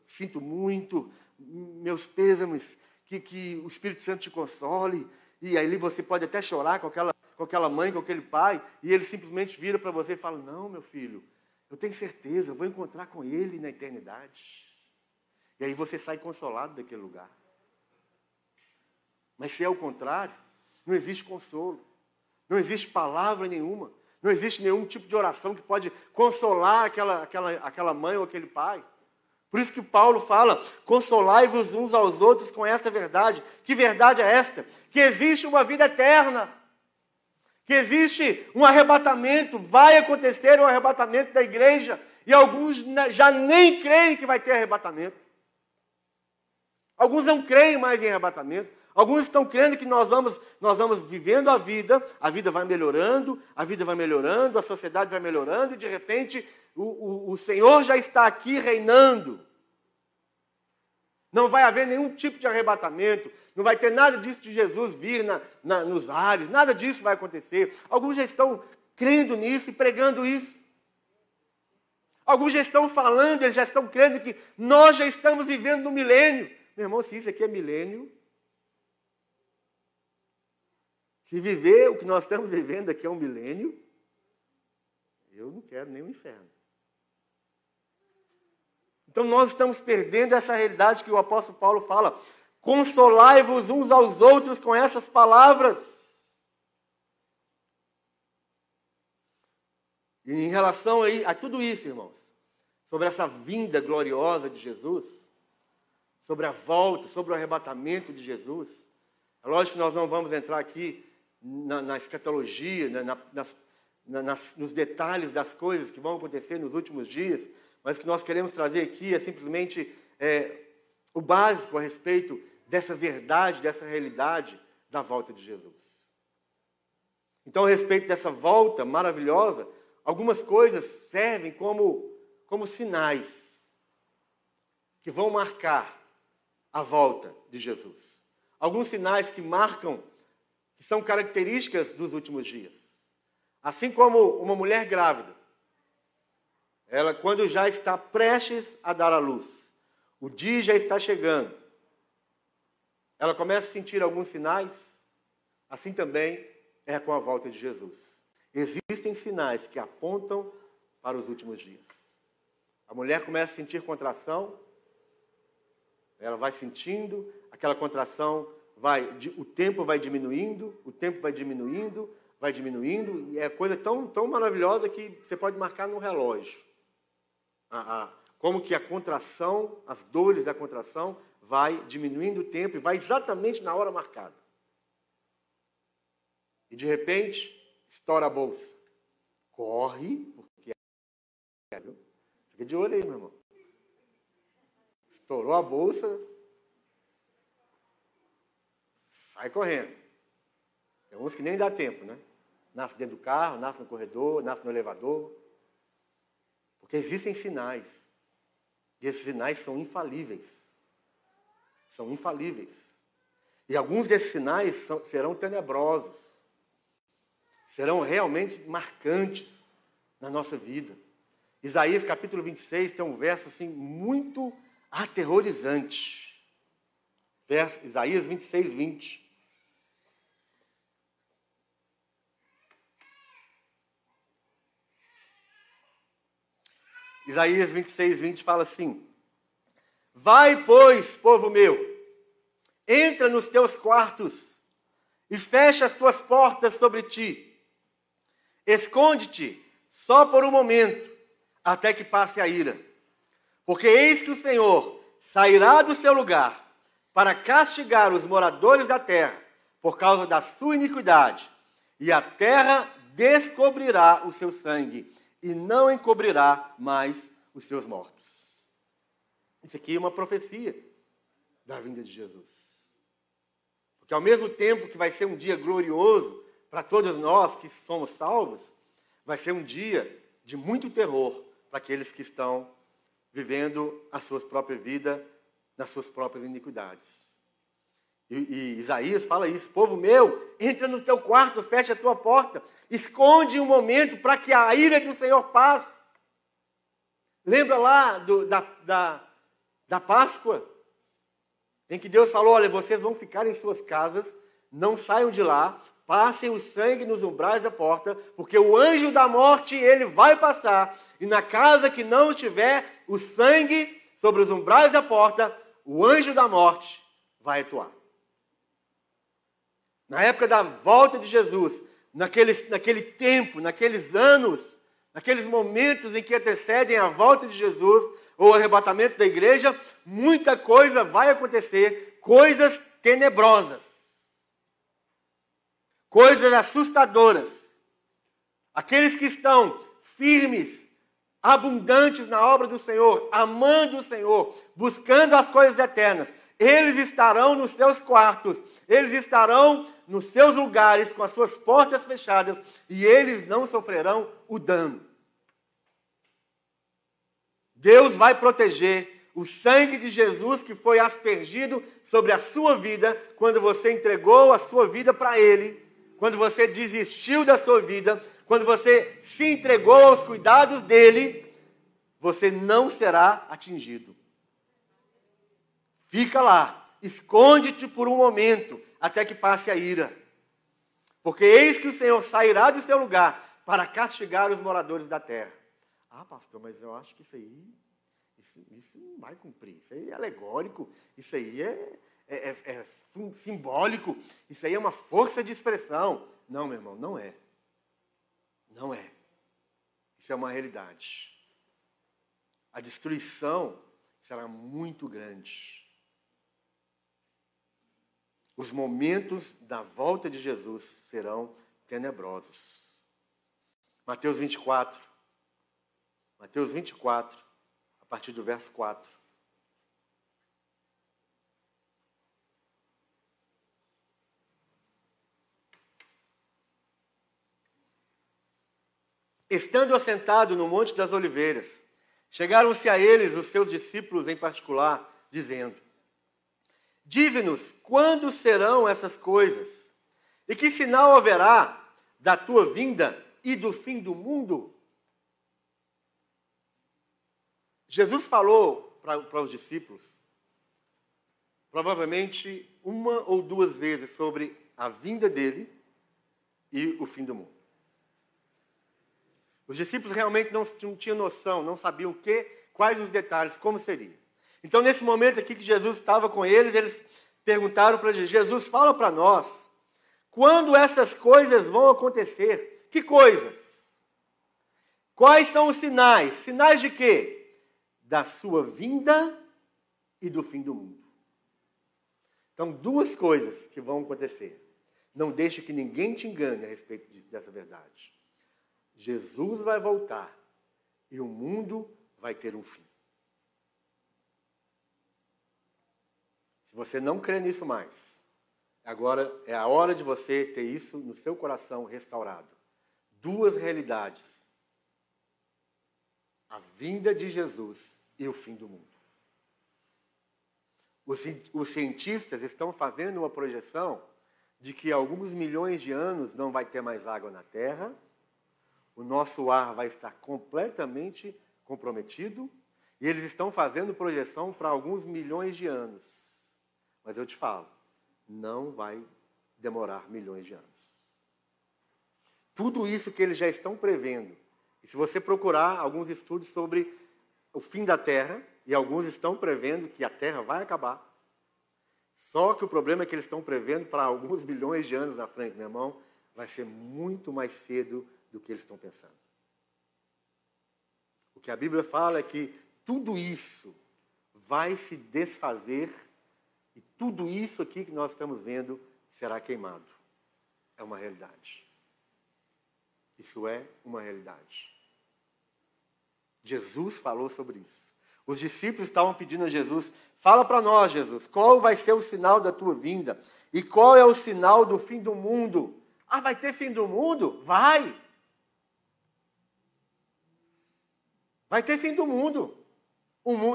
sinto muito, meus pêsames, que, que o Espírito Santo te console. E aí você pode até chorar com aquela, com aquela mãe, com aquele pai, e ele simplesmente vira para você e fala: Não, meu filho, eu tenho certeza, eu vou encontrar com ele na eternidade. E aí você sai consolado daquele lugar. Mas se é o contrário, não existe consolo, não existe palavra nenhuma, não existe nenhum tipo de oração que pode consolar aquela, aquela, aquela mãe ou aquele pai. Por isso que Paulo fala: consolai-vos uns aos outros com esta verdade. Que verdade é esta? Que existe uma vida eterna. Que existe um arrebatamento, vai acontecer um arrebatamento da igreja, e alguns já nem creem que vai ter arrebatamento. Alguns não creem mais em arrebatamento. Alguns estão crendo que nós vamos, nós vamos vivendo a vida, a vida vai melhorando, a vida vai melhorando, a sociedade vai melhorando, e de repente o, o, o Senhor já está aqui reinando. Não vai haver nenhum tipo de arrebatamento, não vai ter nada disso de Jesus vir na, na, nos ares, nada disso vai acontecer. Alguns já estão crendo nisso e pregando isso. Alguns já estão falando, eles já estão crendo que nós já estamos vivendo no milênio. Meu irmão, se isso aqui é milênio, Se viver o que nós estamos vivendo aqui é um milênio, eu não quero nem o inferno. Então nós estamos perdendo essa realidade que o apóstolo Paulo fala. Consolai-vos uns aos outros com essas palavras. E em relação a, a tudo isso, irmãos, sobre essa vinda gloriosa de Jesus, sobre a volta, sobre o arrebatamento de Jesus, é lógico que nós não vamos entrar aqui na, na escatologia, né, na, nas, nas, nos detalhes das coisas que vão acontecer nos últimos dias, mas o que nós queremos trazer aqui é simplesmente é, o básico a respeito dessa verdade, dessa realidade da volta de Jesus. Então, a respeito dessa volta maravilhosa, algumas coisas servem como, como sinais que vão marcar a volta de Jesus. Alguns sinais que marcam são características dos últimos dias. Assim como uma mulher grávida, ela, quando já está prestes a dar à luz, o dia já está chegando, ela começa a sentir alguns sinais, assim também é com a volta de Jesus. Existem sinais que apontam para os últimos dias. A mulher começa a sentir contração, ela vai sentindo, aquela contração vai, o tempo vai diminuindo, o tempo vai diminuindo, vai diminuindo, e é coisa tão, tão maravilhosa que você pode marcar no relógio. A, a, como que a contração, as dores da contração, vai diminuindo o tempo e vai exatamente na hora marcada. E de repente, estoura a bolsa. Corre, porque é. Fica de olho aí, meu irmão. Estourou a bolsa, sai correndo. Tem uns que nem dá tempo, né? Nasce dentro do carro, nasce no corredor, nasce no elevador. Porque existem sinais. E esses sinais são infalíveis. São infalíveis. E alguns desses sinais são, serão tenebrosos. Serão realmente marcantes na nossa vida. Isaías capítulo 26 tem um verso assim muito aterrorizante. Verso, Isaías 26, 20. Isaías 26, 20 fala assim: Vai, pois, povo meu, entra nos teus quartos e fecha as tuas portas sobre ti. Esconde-te só por um momento, até que passe a ira. Porque eis que o Senhor sairá do seu lugar para castigar os moradores da terra por causa da sua iniquidade, e a terra descobrirá o seu sangue e não encobrirá mais os seus mortos. Isso aqui é uma profecia da vinda de Jesus. Porque ao mesmo tempo que vai ser um dia glorioso para todos nós que somos salvos, vai ser um dia de muito terror para aqueles que estão vivendo a sua própria vida nas suas próprias iniquidades. E, e, Isaías fala isso: povo meu, entra no teu quarto, fecha a tua porta, esconde um momento para que a ira do Senhor passe. Lembra lá do, da, da, da Páscoa? Em que Deus falou: olha, vocês vão ficar em suas casas, não saiam de lá, passem o sangue nos umbrais da porta, porque o anjo da morte ele vai passar, e na casa que não estiver o sangue sobre os umbrais da porta, o anjo da morte vai atuar. Na época da volta de Jesus, naquele, naquele tempo, naqueles anos, naqueles momentos em que antecedem a volta de Jesus ou o arrebatamento da igreja, muita coisa vai acontecer, coisas tenebrosas, coisas assustadoras. Aqueles que estão firmes, abundantes na obra do Senhor, amando o Senhor, buscando as coisas eternas, eles estarão nos seus quartos, eles estarão nos seus lugares com as suas portas fechadas e eles não sofrerão o dano. Deus vai proteger o sangue de Jesus que foi aspergido sobre a sua vida quando você entregou a sua vida para Ele, quando você desistiu da sua vida, quando você se entregou aos cuidados dele, você não será atingido. Fica lá, esconde-te por um momento, até que passe a ira. Porque eis que o Senhor sairá do seu lugar para castigar os moradores da terra. Ah, pastor, mas eu acho que isso aí, isso, isso não vai cumprir. Isso aí é alegórico, isso aí é, é, é, é simbólico, isso aí é uma força de expressão. Não, meu irmão, não é. Não é. Isso é uma realidade. A destruição será muito grande. Os momentos da volta de Jesus serão tenebrosos. Mateus 24. Mateus 24, a partir do verso 4. Estando assentado no Monte das Oliveiras, chegaram-se a eles os seus discípulos em particular, dizendo: Dize-nos quando serão essas coisas, e que sinal haverá da tua vinda e do fim do mundo? Jesus falou para os discípulos, provavelmente uma ou duas vezes, sobre a vinda dele e o fim do mundo. Os discípulos realmente não tinham noção, não sabiam o que, quais os detalhes, como seria. Então, nesse momento aqui que Jesus estava com eles, eles perguntaram para Jesus: Jesus, fala para nós, quando essas coisas vão acontecer? Que coisas? Quais são os sinais? Sinais de quê? Da sua vinda e do fim do mundo. Então, duas coisas que vão acontecer: Não deixe que ninguém te engane a respeito dessa verdade. Jesus vai voltar e o mundo vai ter um fim. Se você não crê nisso mais, agora é a hora de você ter isso no seu coração restaurado. Duas realidades: a vinda de Jesus e o fim do mundo. Os, os cientistas estão fazendo uma projeção de que alguns milhões de anos não vai ter mais água na Terra, o nosso ar vai estar completamente comprometido, e eles estão fazendo projeção para alguns milhões de anos. Mas eu te falo, não vai demorar milhões de anos. Tudo isso que eles já estão prevendo, e se você procurar alguns estudos sobre o fim da Terra, e alguns estão prevendo que a Terra vai acabar. Só que o problema é que eles estão prevendo para alguns [laughs] bilhões de anos na frente, meu irmão, vai ser muito mais cedo do que eles estão pensando. O que a Bíblia fala é que tudo isso vai se desfazer tudo isso aqui que nós estamos vendo será queimado. É uma realidade. Isso é uma realidade. Jesus falou sobre isso. Os discípulos estavam pedindo a Jesus: fala para nós, Jesus, qual vai ser o sinal da tua vinda? E qual é o sinal do fim do mundo? Ah, vai ter fim do mundo? Vai! Vai ter fim do mundo.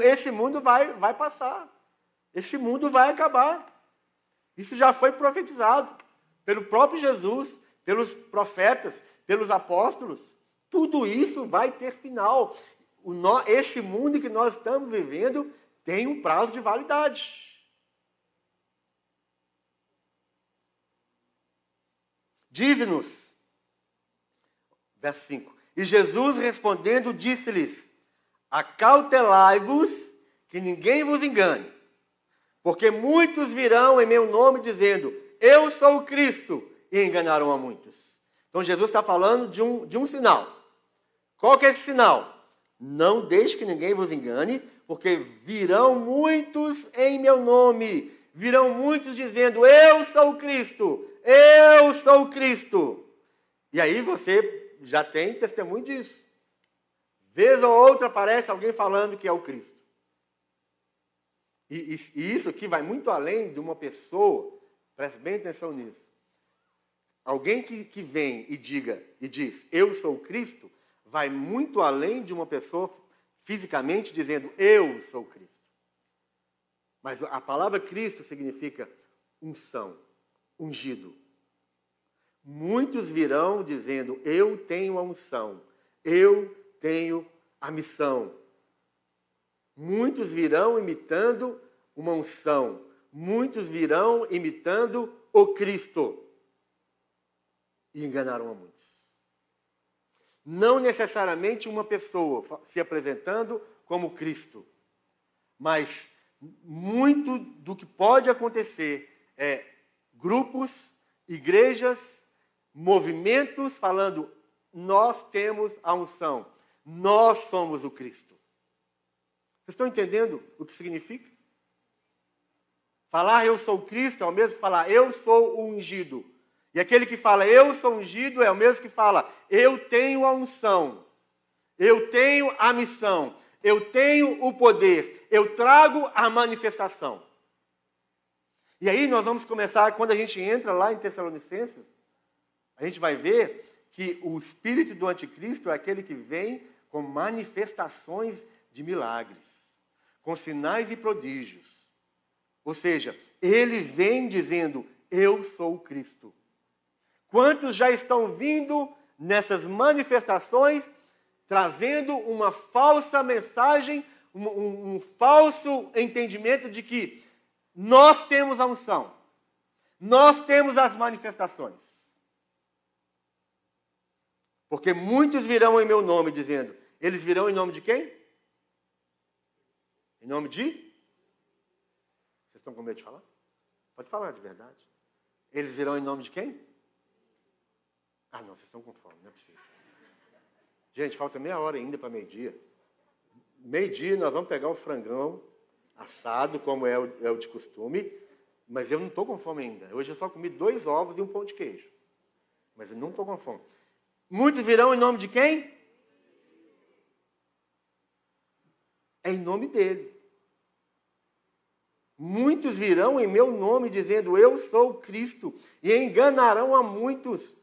Esse mundo vai, vai passar. Esse mundo vai acabar. Isso já foi profetizado pelo próprio Jesus, pelos profetas, pelos apóstolos. Tudo isso vai ter final esse mundo que nós estamos vivendo tem um prazo de validade. Diz-nos, verso 5: E Jesus respondendo, disse-lhes: Acautelai-vos, que ninguém vos engane, porque muitos virão em meu nome dizendo: Eu sou o Cristo, e enganarão a muitos. Então Jesus está falando de um, de um sinal. Qual que é esse sinal? Não deixe que ninguém vos engane, porque virão muitos em meu nome, virão muitos dizendo: Eu sou o Cristo, eu sou o Cristo. E aí você já tem testemunho disso. Vez ou outra aparece alguém falando que é o Cristo. E, e, e isso aqui vai muito além de uma pessoa, preste bem atenção nisso. Alguém que, que vem e diga e diz, eu sou Cristo, vai muito além de uma pessoa fisicamente dizendo eu sou Cristo. Mas a palavra Cristo significa unção, ungido. Muitos virão dizendo eu tenho a unção, eu tenho a missão. Muitos virão imitando uma unção, muitos virão imitando o Cristo. E enganaram a muitos não necessariamente uma pessoa se apresentando como Cristo, mas muito do que pode acontecer é grupos, igrejas, movimentos falando: nós temos a unção, nós somos o Cristo. Vocês estão entendendo o que significa? Falar eu sou Cristo é o mesmo que falar eu sou o ungido. E aquele que fala eu sou ungido é o mesmo que fala eu tenho a unção, eu tenho a missão, eu tenho o poder, eu trago a manifestação. E aí nós vamos começar, quando a gente entra lá em Tessalonicenses, a gente vai ver que o espírito do anticristo é aquele que vem com manifestações de milagres, com sinais e prodígios. Ou seja, ele vem dizendo: Eu sou o Cristo. Quantos já estão vindo nessas manifestações trazendo uma falsa mensagem, um, um, um falso entendimento de que nós temos a unção, nós temos as manifestações. Porque muitos virão em meu nome dizendo, eles virão em nome de quem? Em nome de? Vocês estão com medo de falar? Pode falar de verdade. Eles virão em nome de quem? Ah, não, vocês estão com fome, não é possível. Gente, falta meia hora ainda para meio-dia. Meio-dia nós vamos pegar o frangão assado, como é o, é o de costume. Mas eu não estou com fome ainda. Hoje eu só comi dois ovos e um pão de queijo. Mas eu não estou com fome. Muitos virão em nome de quem? É em nome dele. Muitos virão em meu nome, dizendo: Eu sou Cristo, e enganarão a muitos.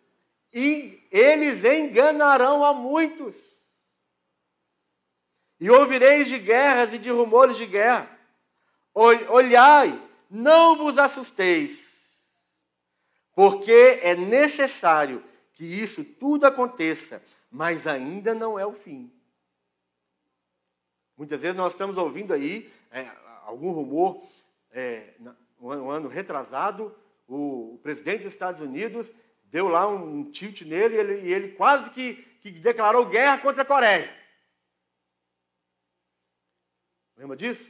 E eles enganarão a muitos. E ouvireis de guerras e de rumores de guerra. Olhai, não vos assusteis, porque é necessário que isso tudo aconteça, mas ainda não é o fim. Muitas vezes nós estamos ouvindo aí é, algum rumor, é, um, ano, retrasado, o, o, presidente dos Estados Unidos deu lá um, um tilt nele e ele, ele quase que, que declarou guerra contra a Coreia. Lembra disso?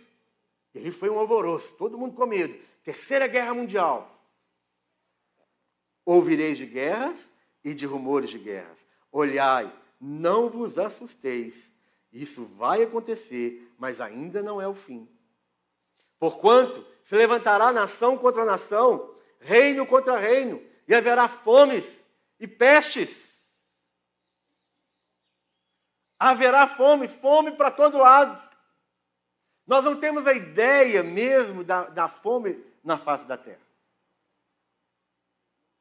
E aí foi um alvoroço, todo mundo com medo. Terceira Guerra Mundial. Ouvireis de guerras e de rumores de guerras. Olhai, não vos assusteis isso vai acontecer, mas ainda não é o fim. Porquanto se levantará nação contra nação, reino contra reino, e haverá fomes e pestes. Haverá fome, fome para todo lado. Nós não temos a ideia mesmo da, da fome na face da terra.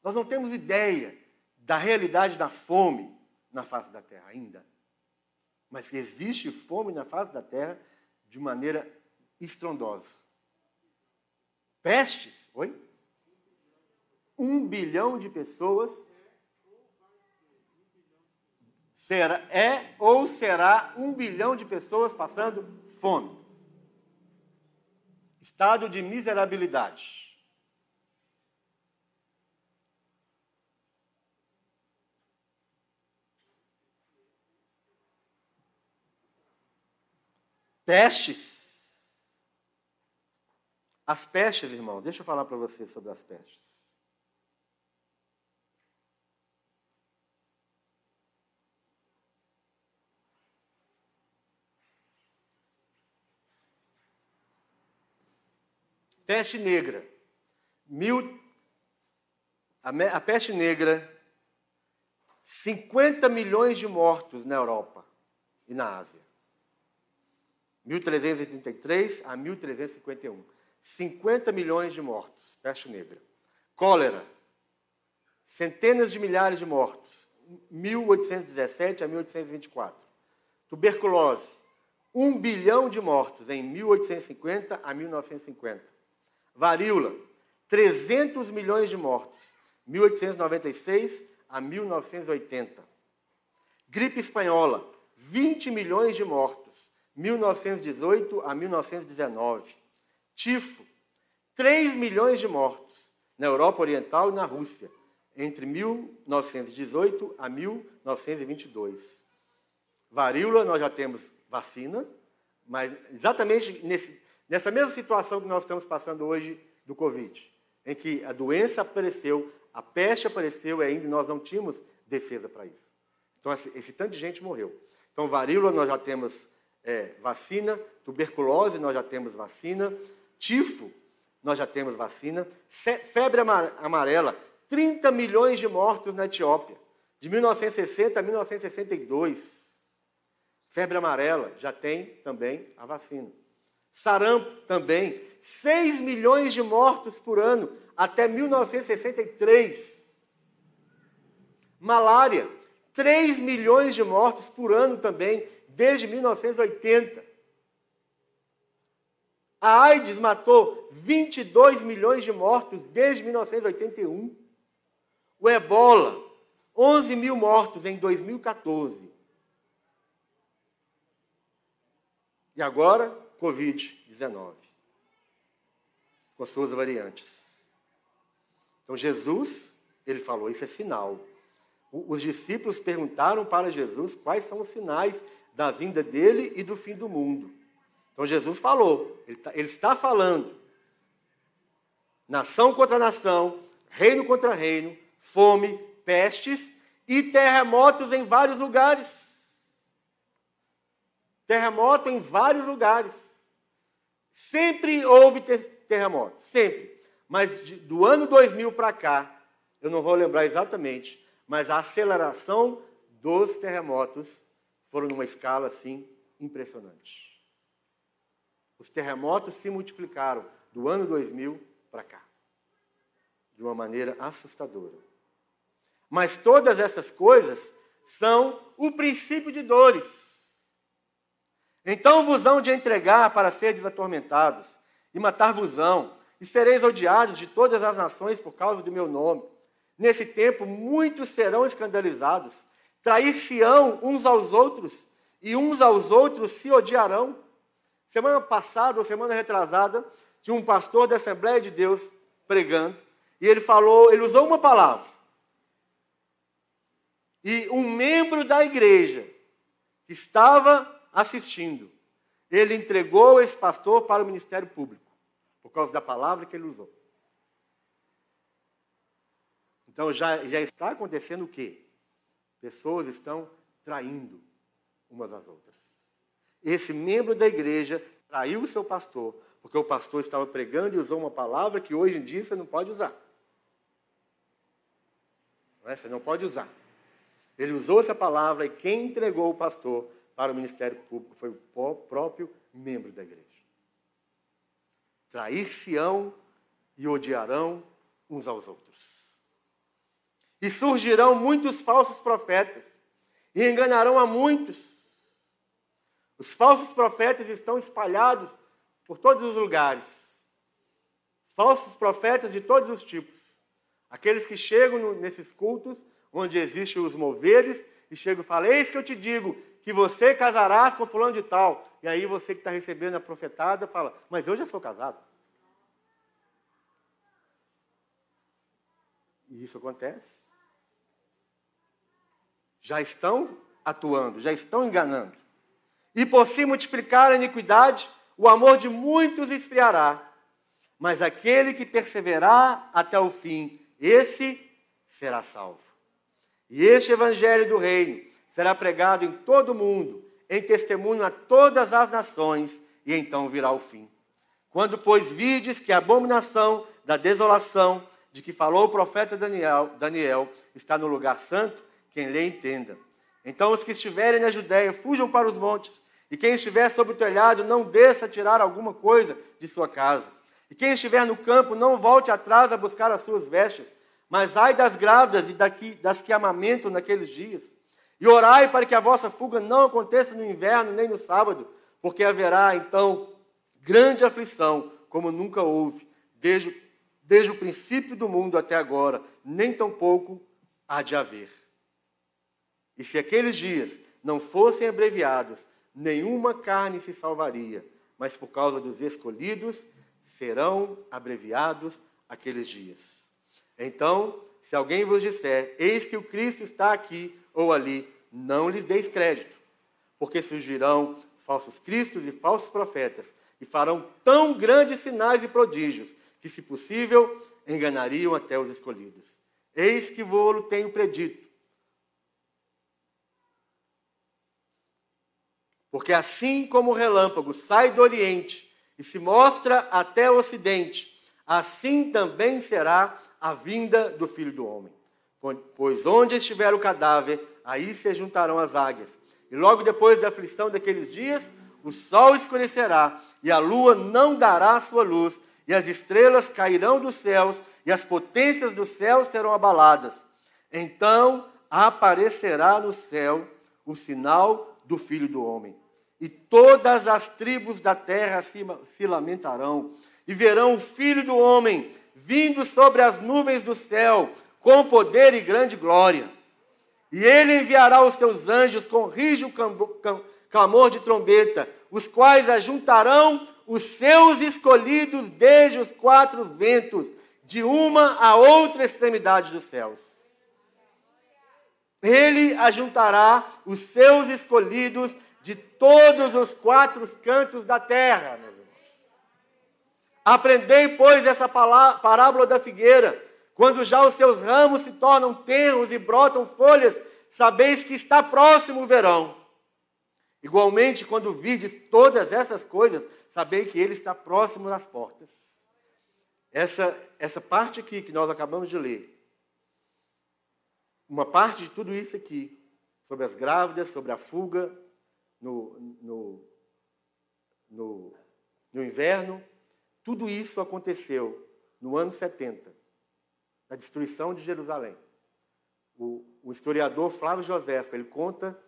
Nós não temos ideia da realidade da fome na face da terra ainda mas que existe fome na face da terra de maneira estrondosa. Pestes, oi? Um bilhão de pessoas será, é ou será um bilhão de pessoas passando fome. Estado de miserabilidade. Pestes. As pestes, irmão, deixa eu falar para você sobre as pestes. Peste negra. Mil, a, peste negra, 50 milhões de mortos na Europa e na Ásia. 1333 a 1351. 50 milhões de mortos, peste negra. Cólera, centenas de milhares de mortos, 1817 a 1824. Tuberculose, 1 bilhão de mortos em 1850 a 1950. Varíola, 300 milhões de mortos, 1896 a 1980. Gripe espanhola, 20 milhões de mortos, 1918 a 1919. Tifo, 3 milhões de mortos na Europa Oriental e na Rússia, entre 1918 a 1922. Varíola, nós já temos vacina, mas exatamente nesse, nessa mesma situação que nós estamos passando hoje do Covid, em que a doença apareceu, a peste apareceu e ainda nós não tínhamos defesa para isso. Então, esse, esse tanto de gente morreu. Então, varíola, nós já temos é, vacina, tuberculose, nós já temos vacina, tifo, nós já temos vacina, febre amarela, 30 milhões de mortos na Etiópia, de 1960 a 1962. Febre amarela, já tem também a vacina. Sarampo, também, 6 milhões de mortos por ano, até 1963. Malária, 3 milhões de mortos por ano também, desde 1980. A AIDS matou 22 milhões de mortos desde 1981. O ebola, 11 mil mortos em 2014. E agora, Covid-19, com suas variantes. Então, Jesus, ele falou: Isso é sinal. Os discípulos perguntaram para Jesus quais são os sinais da vinda dele e do fim do mundo. Então Jesus falou, ele, tá, ele está falando. Nação contra nação, reino contra reino, fome, pestes e terremotos em vários lugares. Terremoto em vários lugares. Sempre houve ter terremoto, sempre. mas de, do ano 2000 para cá, eu não vou lembrar exatamente, mas a aceleração dos terremotos foram numa escala assim impressionante. Os terremotos se multiplicaram do ano 2000 para cá, de uma maneira assustadora. Mas todas essas coisas são o princípio de dores. Então vos hão de entregar para seres atormentados, e matar-vos-ão, e sereis odiados de todas as nações por causa do meu nome. Nesse tempo, muitos serão escandalizados, trair-se-ão uns aos outros, e uns aos outros se odiarão. Semana passada, ou semana retrasada, tinha um pastor da Assembleia de Deus pregando, e ele falou, ele usou uma palavra. E um membro da igreja que estava assistindo, ele entregou esse pastor para o ministério público, por causa da palavra que ele usou. Então já, já está acontecendo o quê? Pessoas estão traindo umas às outras. Esse membro da igreja traiu o seu pastor, porque o pastor estava pregando e usou uma palavra que hoje em dia você não pode usar. Não é? Você não pode usar. Ele usou essa palavra e quem entregou o pastor para o ministério público foi o próprio membro da igreja. Trair-se-ão e odiarão uns aos outros. E surgirão muitos falsos profetas e enganarão a muitos. Os falsos profetas estão espalhados por todos os lugares. Falsos profetas de todos os tipos. Aqueles que chegam nesses cultos, onde existem os moveres, e chegam e falam: Eis que eu te digo que você casarás com fulano de tal. E aí você que está recebendo a profetada fala, mas eu já sou casado. E isso acontece. Já estão atuando, já estão enganando. E por se multiplicar a iniquidade, o amor de muitos esfriará. Mas aquele que perseverar até o fim, esse será salvo. E este evangelho do reino será pregado em todo o mundo, em testemunho a todas as nações, e então virá o fim. Quando, pois, vides que a abominação da desolação de que falou o profeta Daniel, Daniel está no lugar santo, quem lê entenda. Então os que estiverem na Judéia fujam para os montes, e quem estiver sobre o telhado não desça tirar alguma coisa de sua casa. E quem estiver no campo não volte atrás a buscar as suas vestes, mas ai das grávidas e daqui, das que amamentam naqueles dias e orai para que a vossa fuga não aconteça no inverno nem no sábado, porque haverá então grande aflição, como nunca houve, desde, desde o princípio do mundo até agora, nem tampouco há de haver. E se aqueles dias não fossem abreviados, nenhuma carne se salvaria, mas por causa dos escolhidos serão abreviados aqueles dias. Então, se alguém vos disser, eis que o Cristo está aqui, ou ali, não lhes deis crédito, porque surgirão falsos cristos e falsos profetas, e farão tão grandes sinais e prodígios, que, se possível, enganariam até os escolhidos. Eis que vou-lo tenho predito. Porque assim como o relâmpago sai do Oriente e se mostra até o Ocidente, assim também será a vinda do Filho do Homem. Pois onde estiver o cadáver, aí se juntarão as águias. E logo depois da aflição daqueles dias, o sol escurecerá, e a lua não dará sua luz, e as estrelas cairão dos céus, e as potências do céu serão abaladas. Então aparecerá no céu o sinal do Filho do Homem. E todas as tribos da terra se, se lamentarão, e verão o Filho do Homem vindo sobre as nuvens do céu com poder e grande glória. E ele enviará os seus anjos com rijo clamor de trombeta, os quais ajuntarão os seus escolhidos desde os quatro ventos, de uma a outra extremidade dos céus. Ele ajuntará os seus escolhidos de todos os quatro cantos da terra, meus irmãos. Aprendei, pois, essa parábola da figueira. Quando já os seus ramos se tornam tenros e brotam folhas, sabeis que está próximo o verão. Igualmente, quando vides todas essas coisas, sabei que ele está próximo das portas. essa, essa parte aqui que nós acabamos de ler, uma parte de tudo isso aqui, sobre as grávidas, sobre a fuga no, no, no, no inverno, tudo isso aconteceu no ano 70, na destruição de Jerusalém. O, o historiador Flávio José, ele conta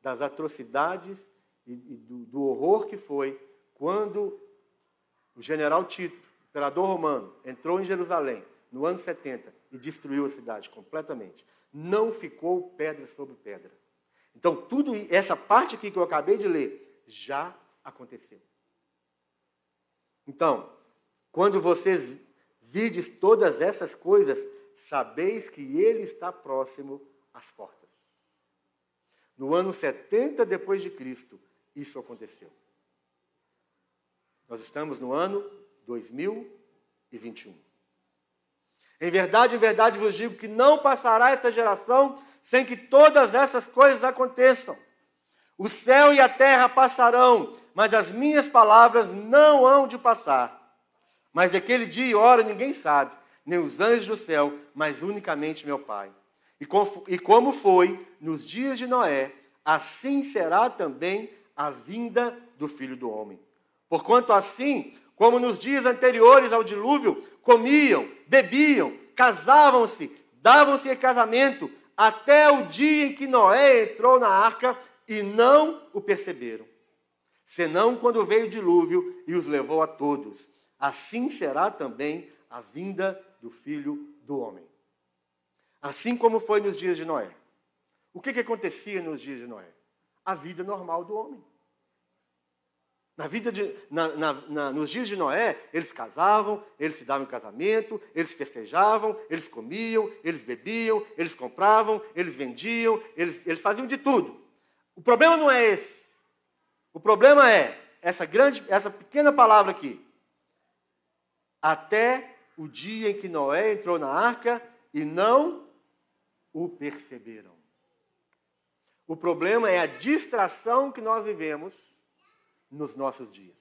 das atrocidades e, e do, do horror que foi quando o general Tito, imperador romano, entrou em Jerusalém no ano 70 e destruiu a cidade completamente. Não ficou pedra sobre pedra. Então, tudo essa parte aqui que eu acabei de ler já aconteceu. Então, quando vocês vides todas essas coisas, sabeis que ele está próximo às portas. No ano 70 depois de Cristo, isso aconteceu. Nós estamos no ano 2021. Em verdade, em verdade vos digo que não passará esta geração sem que todas essas coisas aconteçam. O céu e a terra passarão, mas as minhas palavras não hão de passar. Mas daquele dia e hora ninguém sabe, nem os anjos do céu, mas unicamente meu Pai. E como foi nos dias de Noé, assim será também a vinda do Filho do Homem. Porquanto assim, como nos dias anteriores ao dilúvio, comiam, bebiam, casavam-se, davam-se em casamento, até o dia em que Noé entrou na arca e não o perceberam. Senão quando veio o dilúvio e os levou a todos. Assim será também a vinda do filho do homem. Assim como foi nos dias de Noé. O que, que acontecia nos dias de Noé? A vida normal do homem. Na vida de, na, na, na, nos dias de Noé, eles casavam, eles se davam em casamento, eles festejavam, eles comiam, eles bebiam, eles compravam, eles vendiam, eles, eles faziam de tudo. O problema não é esse. O problema é essa grande, essa pequena palavra aqui. Até o dia em que Noé entrou na arca e não o perceberam. O problema é a distração que nós vivemos nos nossos dias.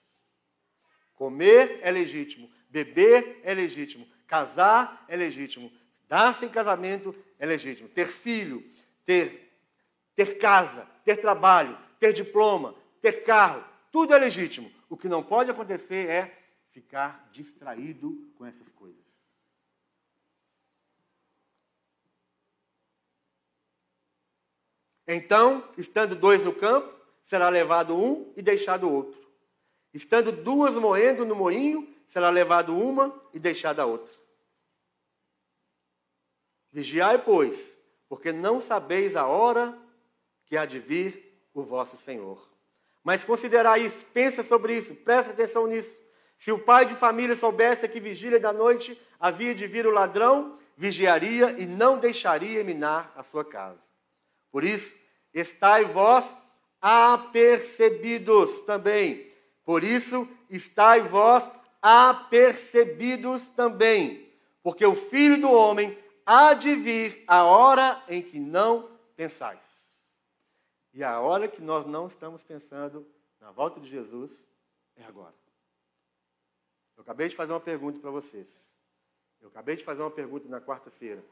Comer é legítimo, beber é legítimo, casar é legítimo, dar-se em casamento é legítimo, ter filho, ter, ter casa, ter trabalho, ter diploma, ter carro, tudo é legítimo. O que não pode acontecer é ficar distraído com essas coisas. Então, estando dois no campo, será levado um e deixado outro. Estando duas moendo no moinho, será levado uma e deixada a outra. Vigiai, pois, porque não sabeis a hora que há de vir o vosso Senhor. Mas considerai isso, pensa sobre isso, presta atenção nisso. Se o pai de família soubesse que vigília da noite havia de vir o ladrão, vigiaria e não deixaria minar a sua casa. Por isso, estai vós apercebidos também. Por isso, estai vós apercebidos também, porque o Filho do Homem há de vir a hora em que não pensais. E a hora que nós não estamos pensando na volta de Jesus é agora. Eu acabei de fazer uma pergunta para vocês. Eu acabei de fazer uma pergunta na quarta-feira.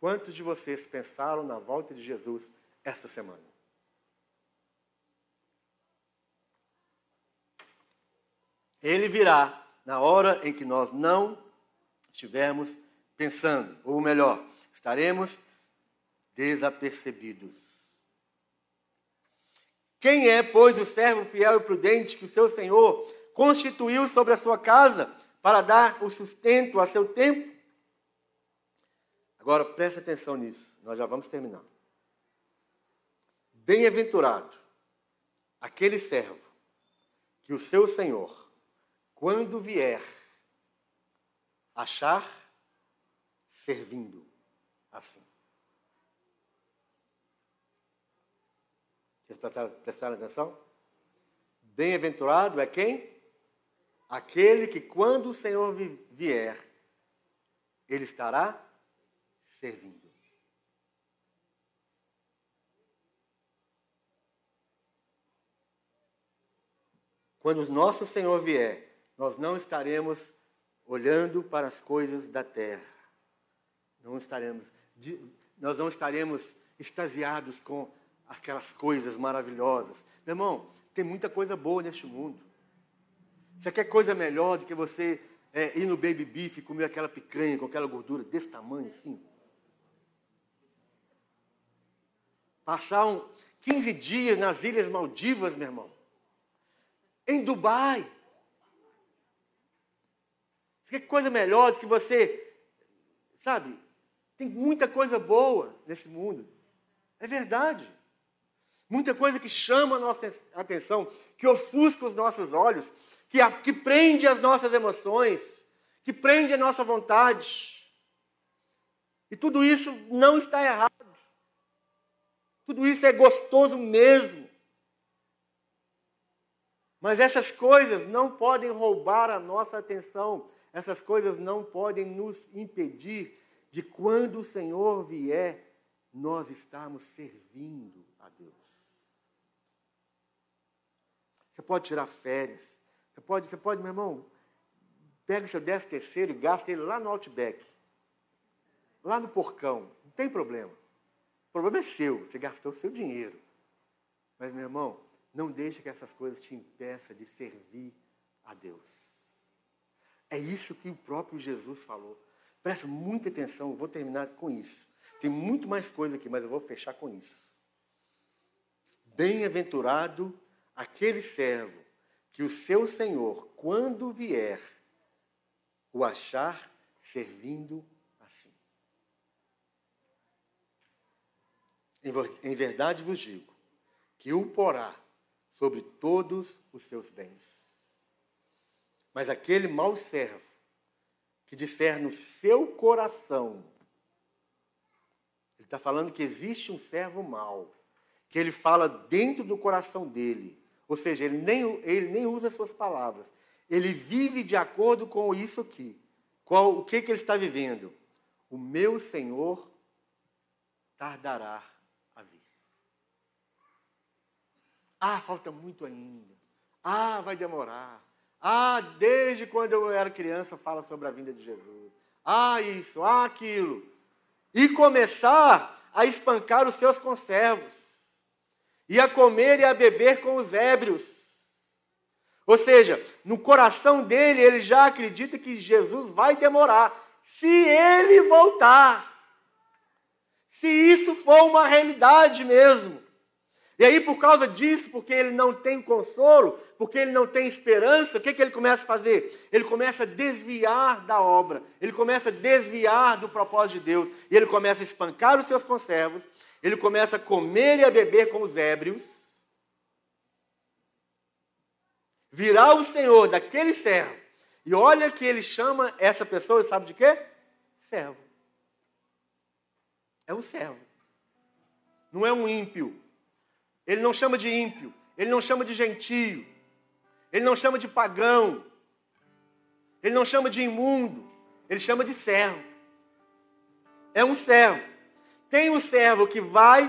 Quantos de vocês pensaram na volta de Jesus esta semana? Ele virá na hora em que nós não estivermos pensando, ou melhor, estaremos desapercebidos. Quem é, pois, o servo fiel e prudente que o seu Senhor constituiu sobre a sua casa para dar o sustento a seu tempo? Agora preste atenção nisso, nós já vamos terminar. Bem-aventurado aquele servo que o seu Senhor quando vier, achar servindo assim. Vocês prestaram, prestaram atenção? Bem-aventurado é quem? Aquele que, quando o Senhor vier, ele estará servindo. Quando o nosso Senhor vier, nós não estaremos olhando para as coisas da terra. Não estaremos, nós não estaremos extasiados com aquelas coisas maravilhosas. Meu irmão, tem muita coisa boa neste mundo. Você quer coisa melhor do que você é, ir no baby beef e comer aquela picanha com aquela gordura desse tamanho assim? Passar um 15 dias nas Ilhas Maldivas, meu irmão. Em Dubai. Que coisa melhor do que você, sabe? Tem muita coisa boa nesse mundo. É verdade. Muita coisa que chama a nossa atenção, que ofusca os nossos olhos, que, que prende as nossas emoções, que prende a nossa vontade. E tudo isso não está errado. Tudo isso é gostoso mesmo. Mas essas coisas não podem roubar a nossa atenção. Essas coisas não podem nos impedir de quando o Senhor vier, nós estarmos servindo a Deus. Você pode tirar férias. Você pode, você pode, meu irmão, pega o seu décimo terceiro e gasta ele lá no Outback. Lá no porcão. Não tem problema. O problema é seu. Você gastou o seu dinheiro. Mas, meu irmão, não deixe que essas coisas te impeçam de servir a Deus. É isso que o próprio Jesus falou. Presta muita atenção, vou terminar com isso. Tem muito mais coisa aqui, mas eu vou fechar com isso. Bem-aventurado aquele servo que o seu Senhor, quando vier, o achar servindo assim. Em verdade vos digo que o porá sobre todos os seus bens. Mas aquele mau servo, que disser no seu coração, ele está falando que existe um servo mau, que ele fala dentro do coração dele, ou seja, ele nem, ele nem usa suas palavras, ele vive de acordo com isso aqui. Qual, o que, que ele está vivendo? O meu Senhor tardará a vir. Ah, falta muito ainda. Ah, vai demorar. Ah, desde quando eu era criança fala sobre a vinda de Jesus. Ah, isso, ah, aquilo. E começar a espancar os seus conservos. E a comer e a beber com os ébrios. Ou seja, no coração dele, ele já acredita que Jesus vai demorar. Se ele voltar. Se isso for uma realidade mesmo. E aí, por causa disso, porque ele não tem consolo, porque ele não tem esperança, o que, que ele começa a fazer? Ele começa a desviar da obra, ele começa a desviar do propósito de Deus, e ele começa a espancar os seus conservos, ele começa a comer e a beber com os ébrios, virar o Senhor daquele servo, e olha que ele chama essa pessoa, sabe de quê? Servo. É um servo. Não é um ímpio. Ele não chama de ímpio, ele não chama de gentio, ele não chama de pagão, ele não chama de imundo, ele chama de servo. É um servo. Tem um servo que vai,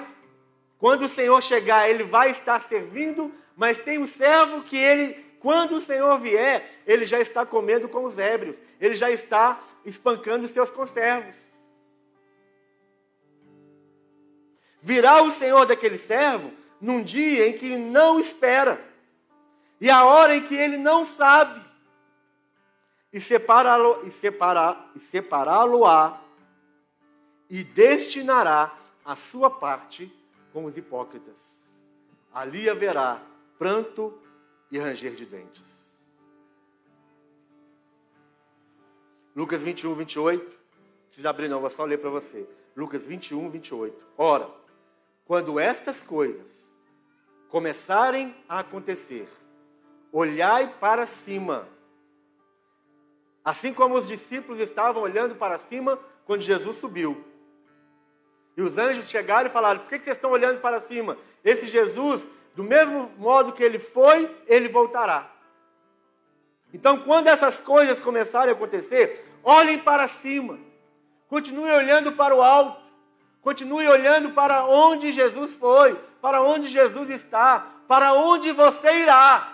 quando o Senhor chegar, ele vai estar servindo, mas tem um servo que ele, quando o Senhor vier, ele já está comendo com os ébrios, ele já está espancando os seus conservos. Virá o Senhor daquele servo num dia em que não espera, e a hora em que ele não sabe, e separá-lo e separá, e separá-lo-á e destinará a sua parte com os hipócritas. Ali haverá pranto e ranger de dentes. Lucas 21, 28. Não precisa abrir, não, vou só ler para você. Lucas 21, 28. Ora, quando estas coisas começarem a acontecer, olhai para cima. Assim como os discípulos estavam olhando para cima quando Jesus subiu. E os anjos chegaram e falaram: Por que vocês estão olhando para cima? Esse Jesus, do mesmo modo que ele foi, ele voltará. Então, quando essas coisas começarem a acontecer, olhem para cima. Continue olhando para o alto. Continue olhando para onde Jesus foi para onde Jesus está, para onde você irá.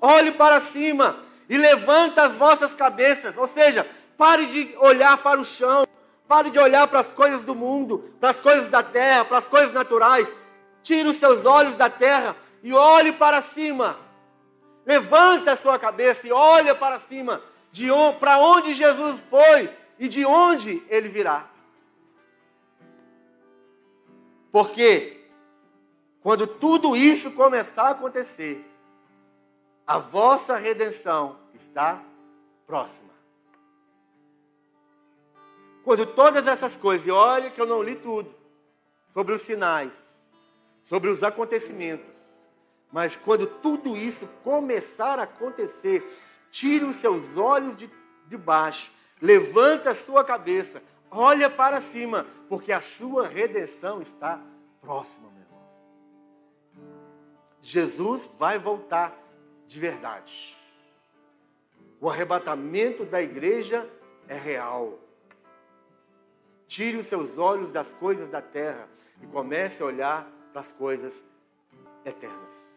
Olhe para cima e levanta as vossas cabeças. Ou seja, pare de olhar para o chão, pare de olhar para as coisas do mundo, para as coisas da terra, para as coisas naturais. Tire os seus olhos da terra e olhe para cima. Levanta a sua cabeça e olha para cima, de para onde Jesus foi e de onde ele virá. Porque quando tudo isso começar a acontecer, a vossa redenção está próxima. Quando todas essas coisas, e olha que eu não li tudo, sobre os sinais, sobre os acontecimentos, mas quando tudo isso começar a acontecer, tire os seus olhos de, de baixo, levanta a sua cabeça, olha para cima, porque a sua redenção está próxima, meu irmão. Jesus vai voltar de verdade. O arrebatamento da igreja é real. Tire os seus olhos das coisas da terra e comece a olhar para as coisas eternas.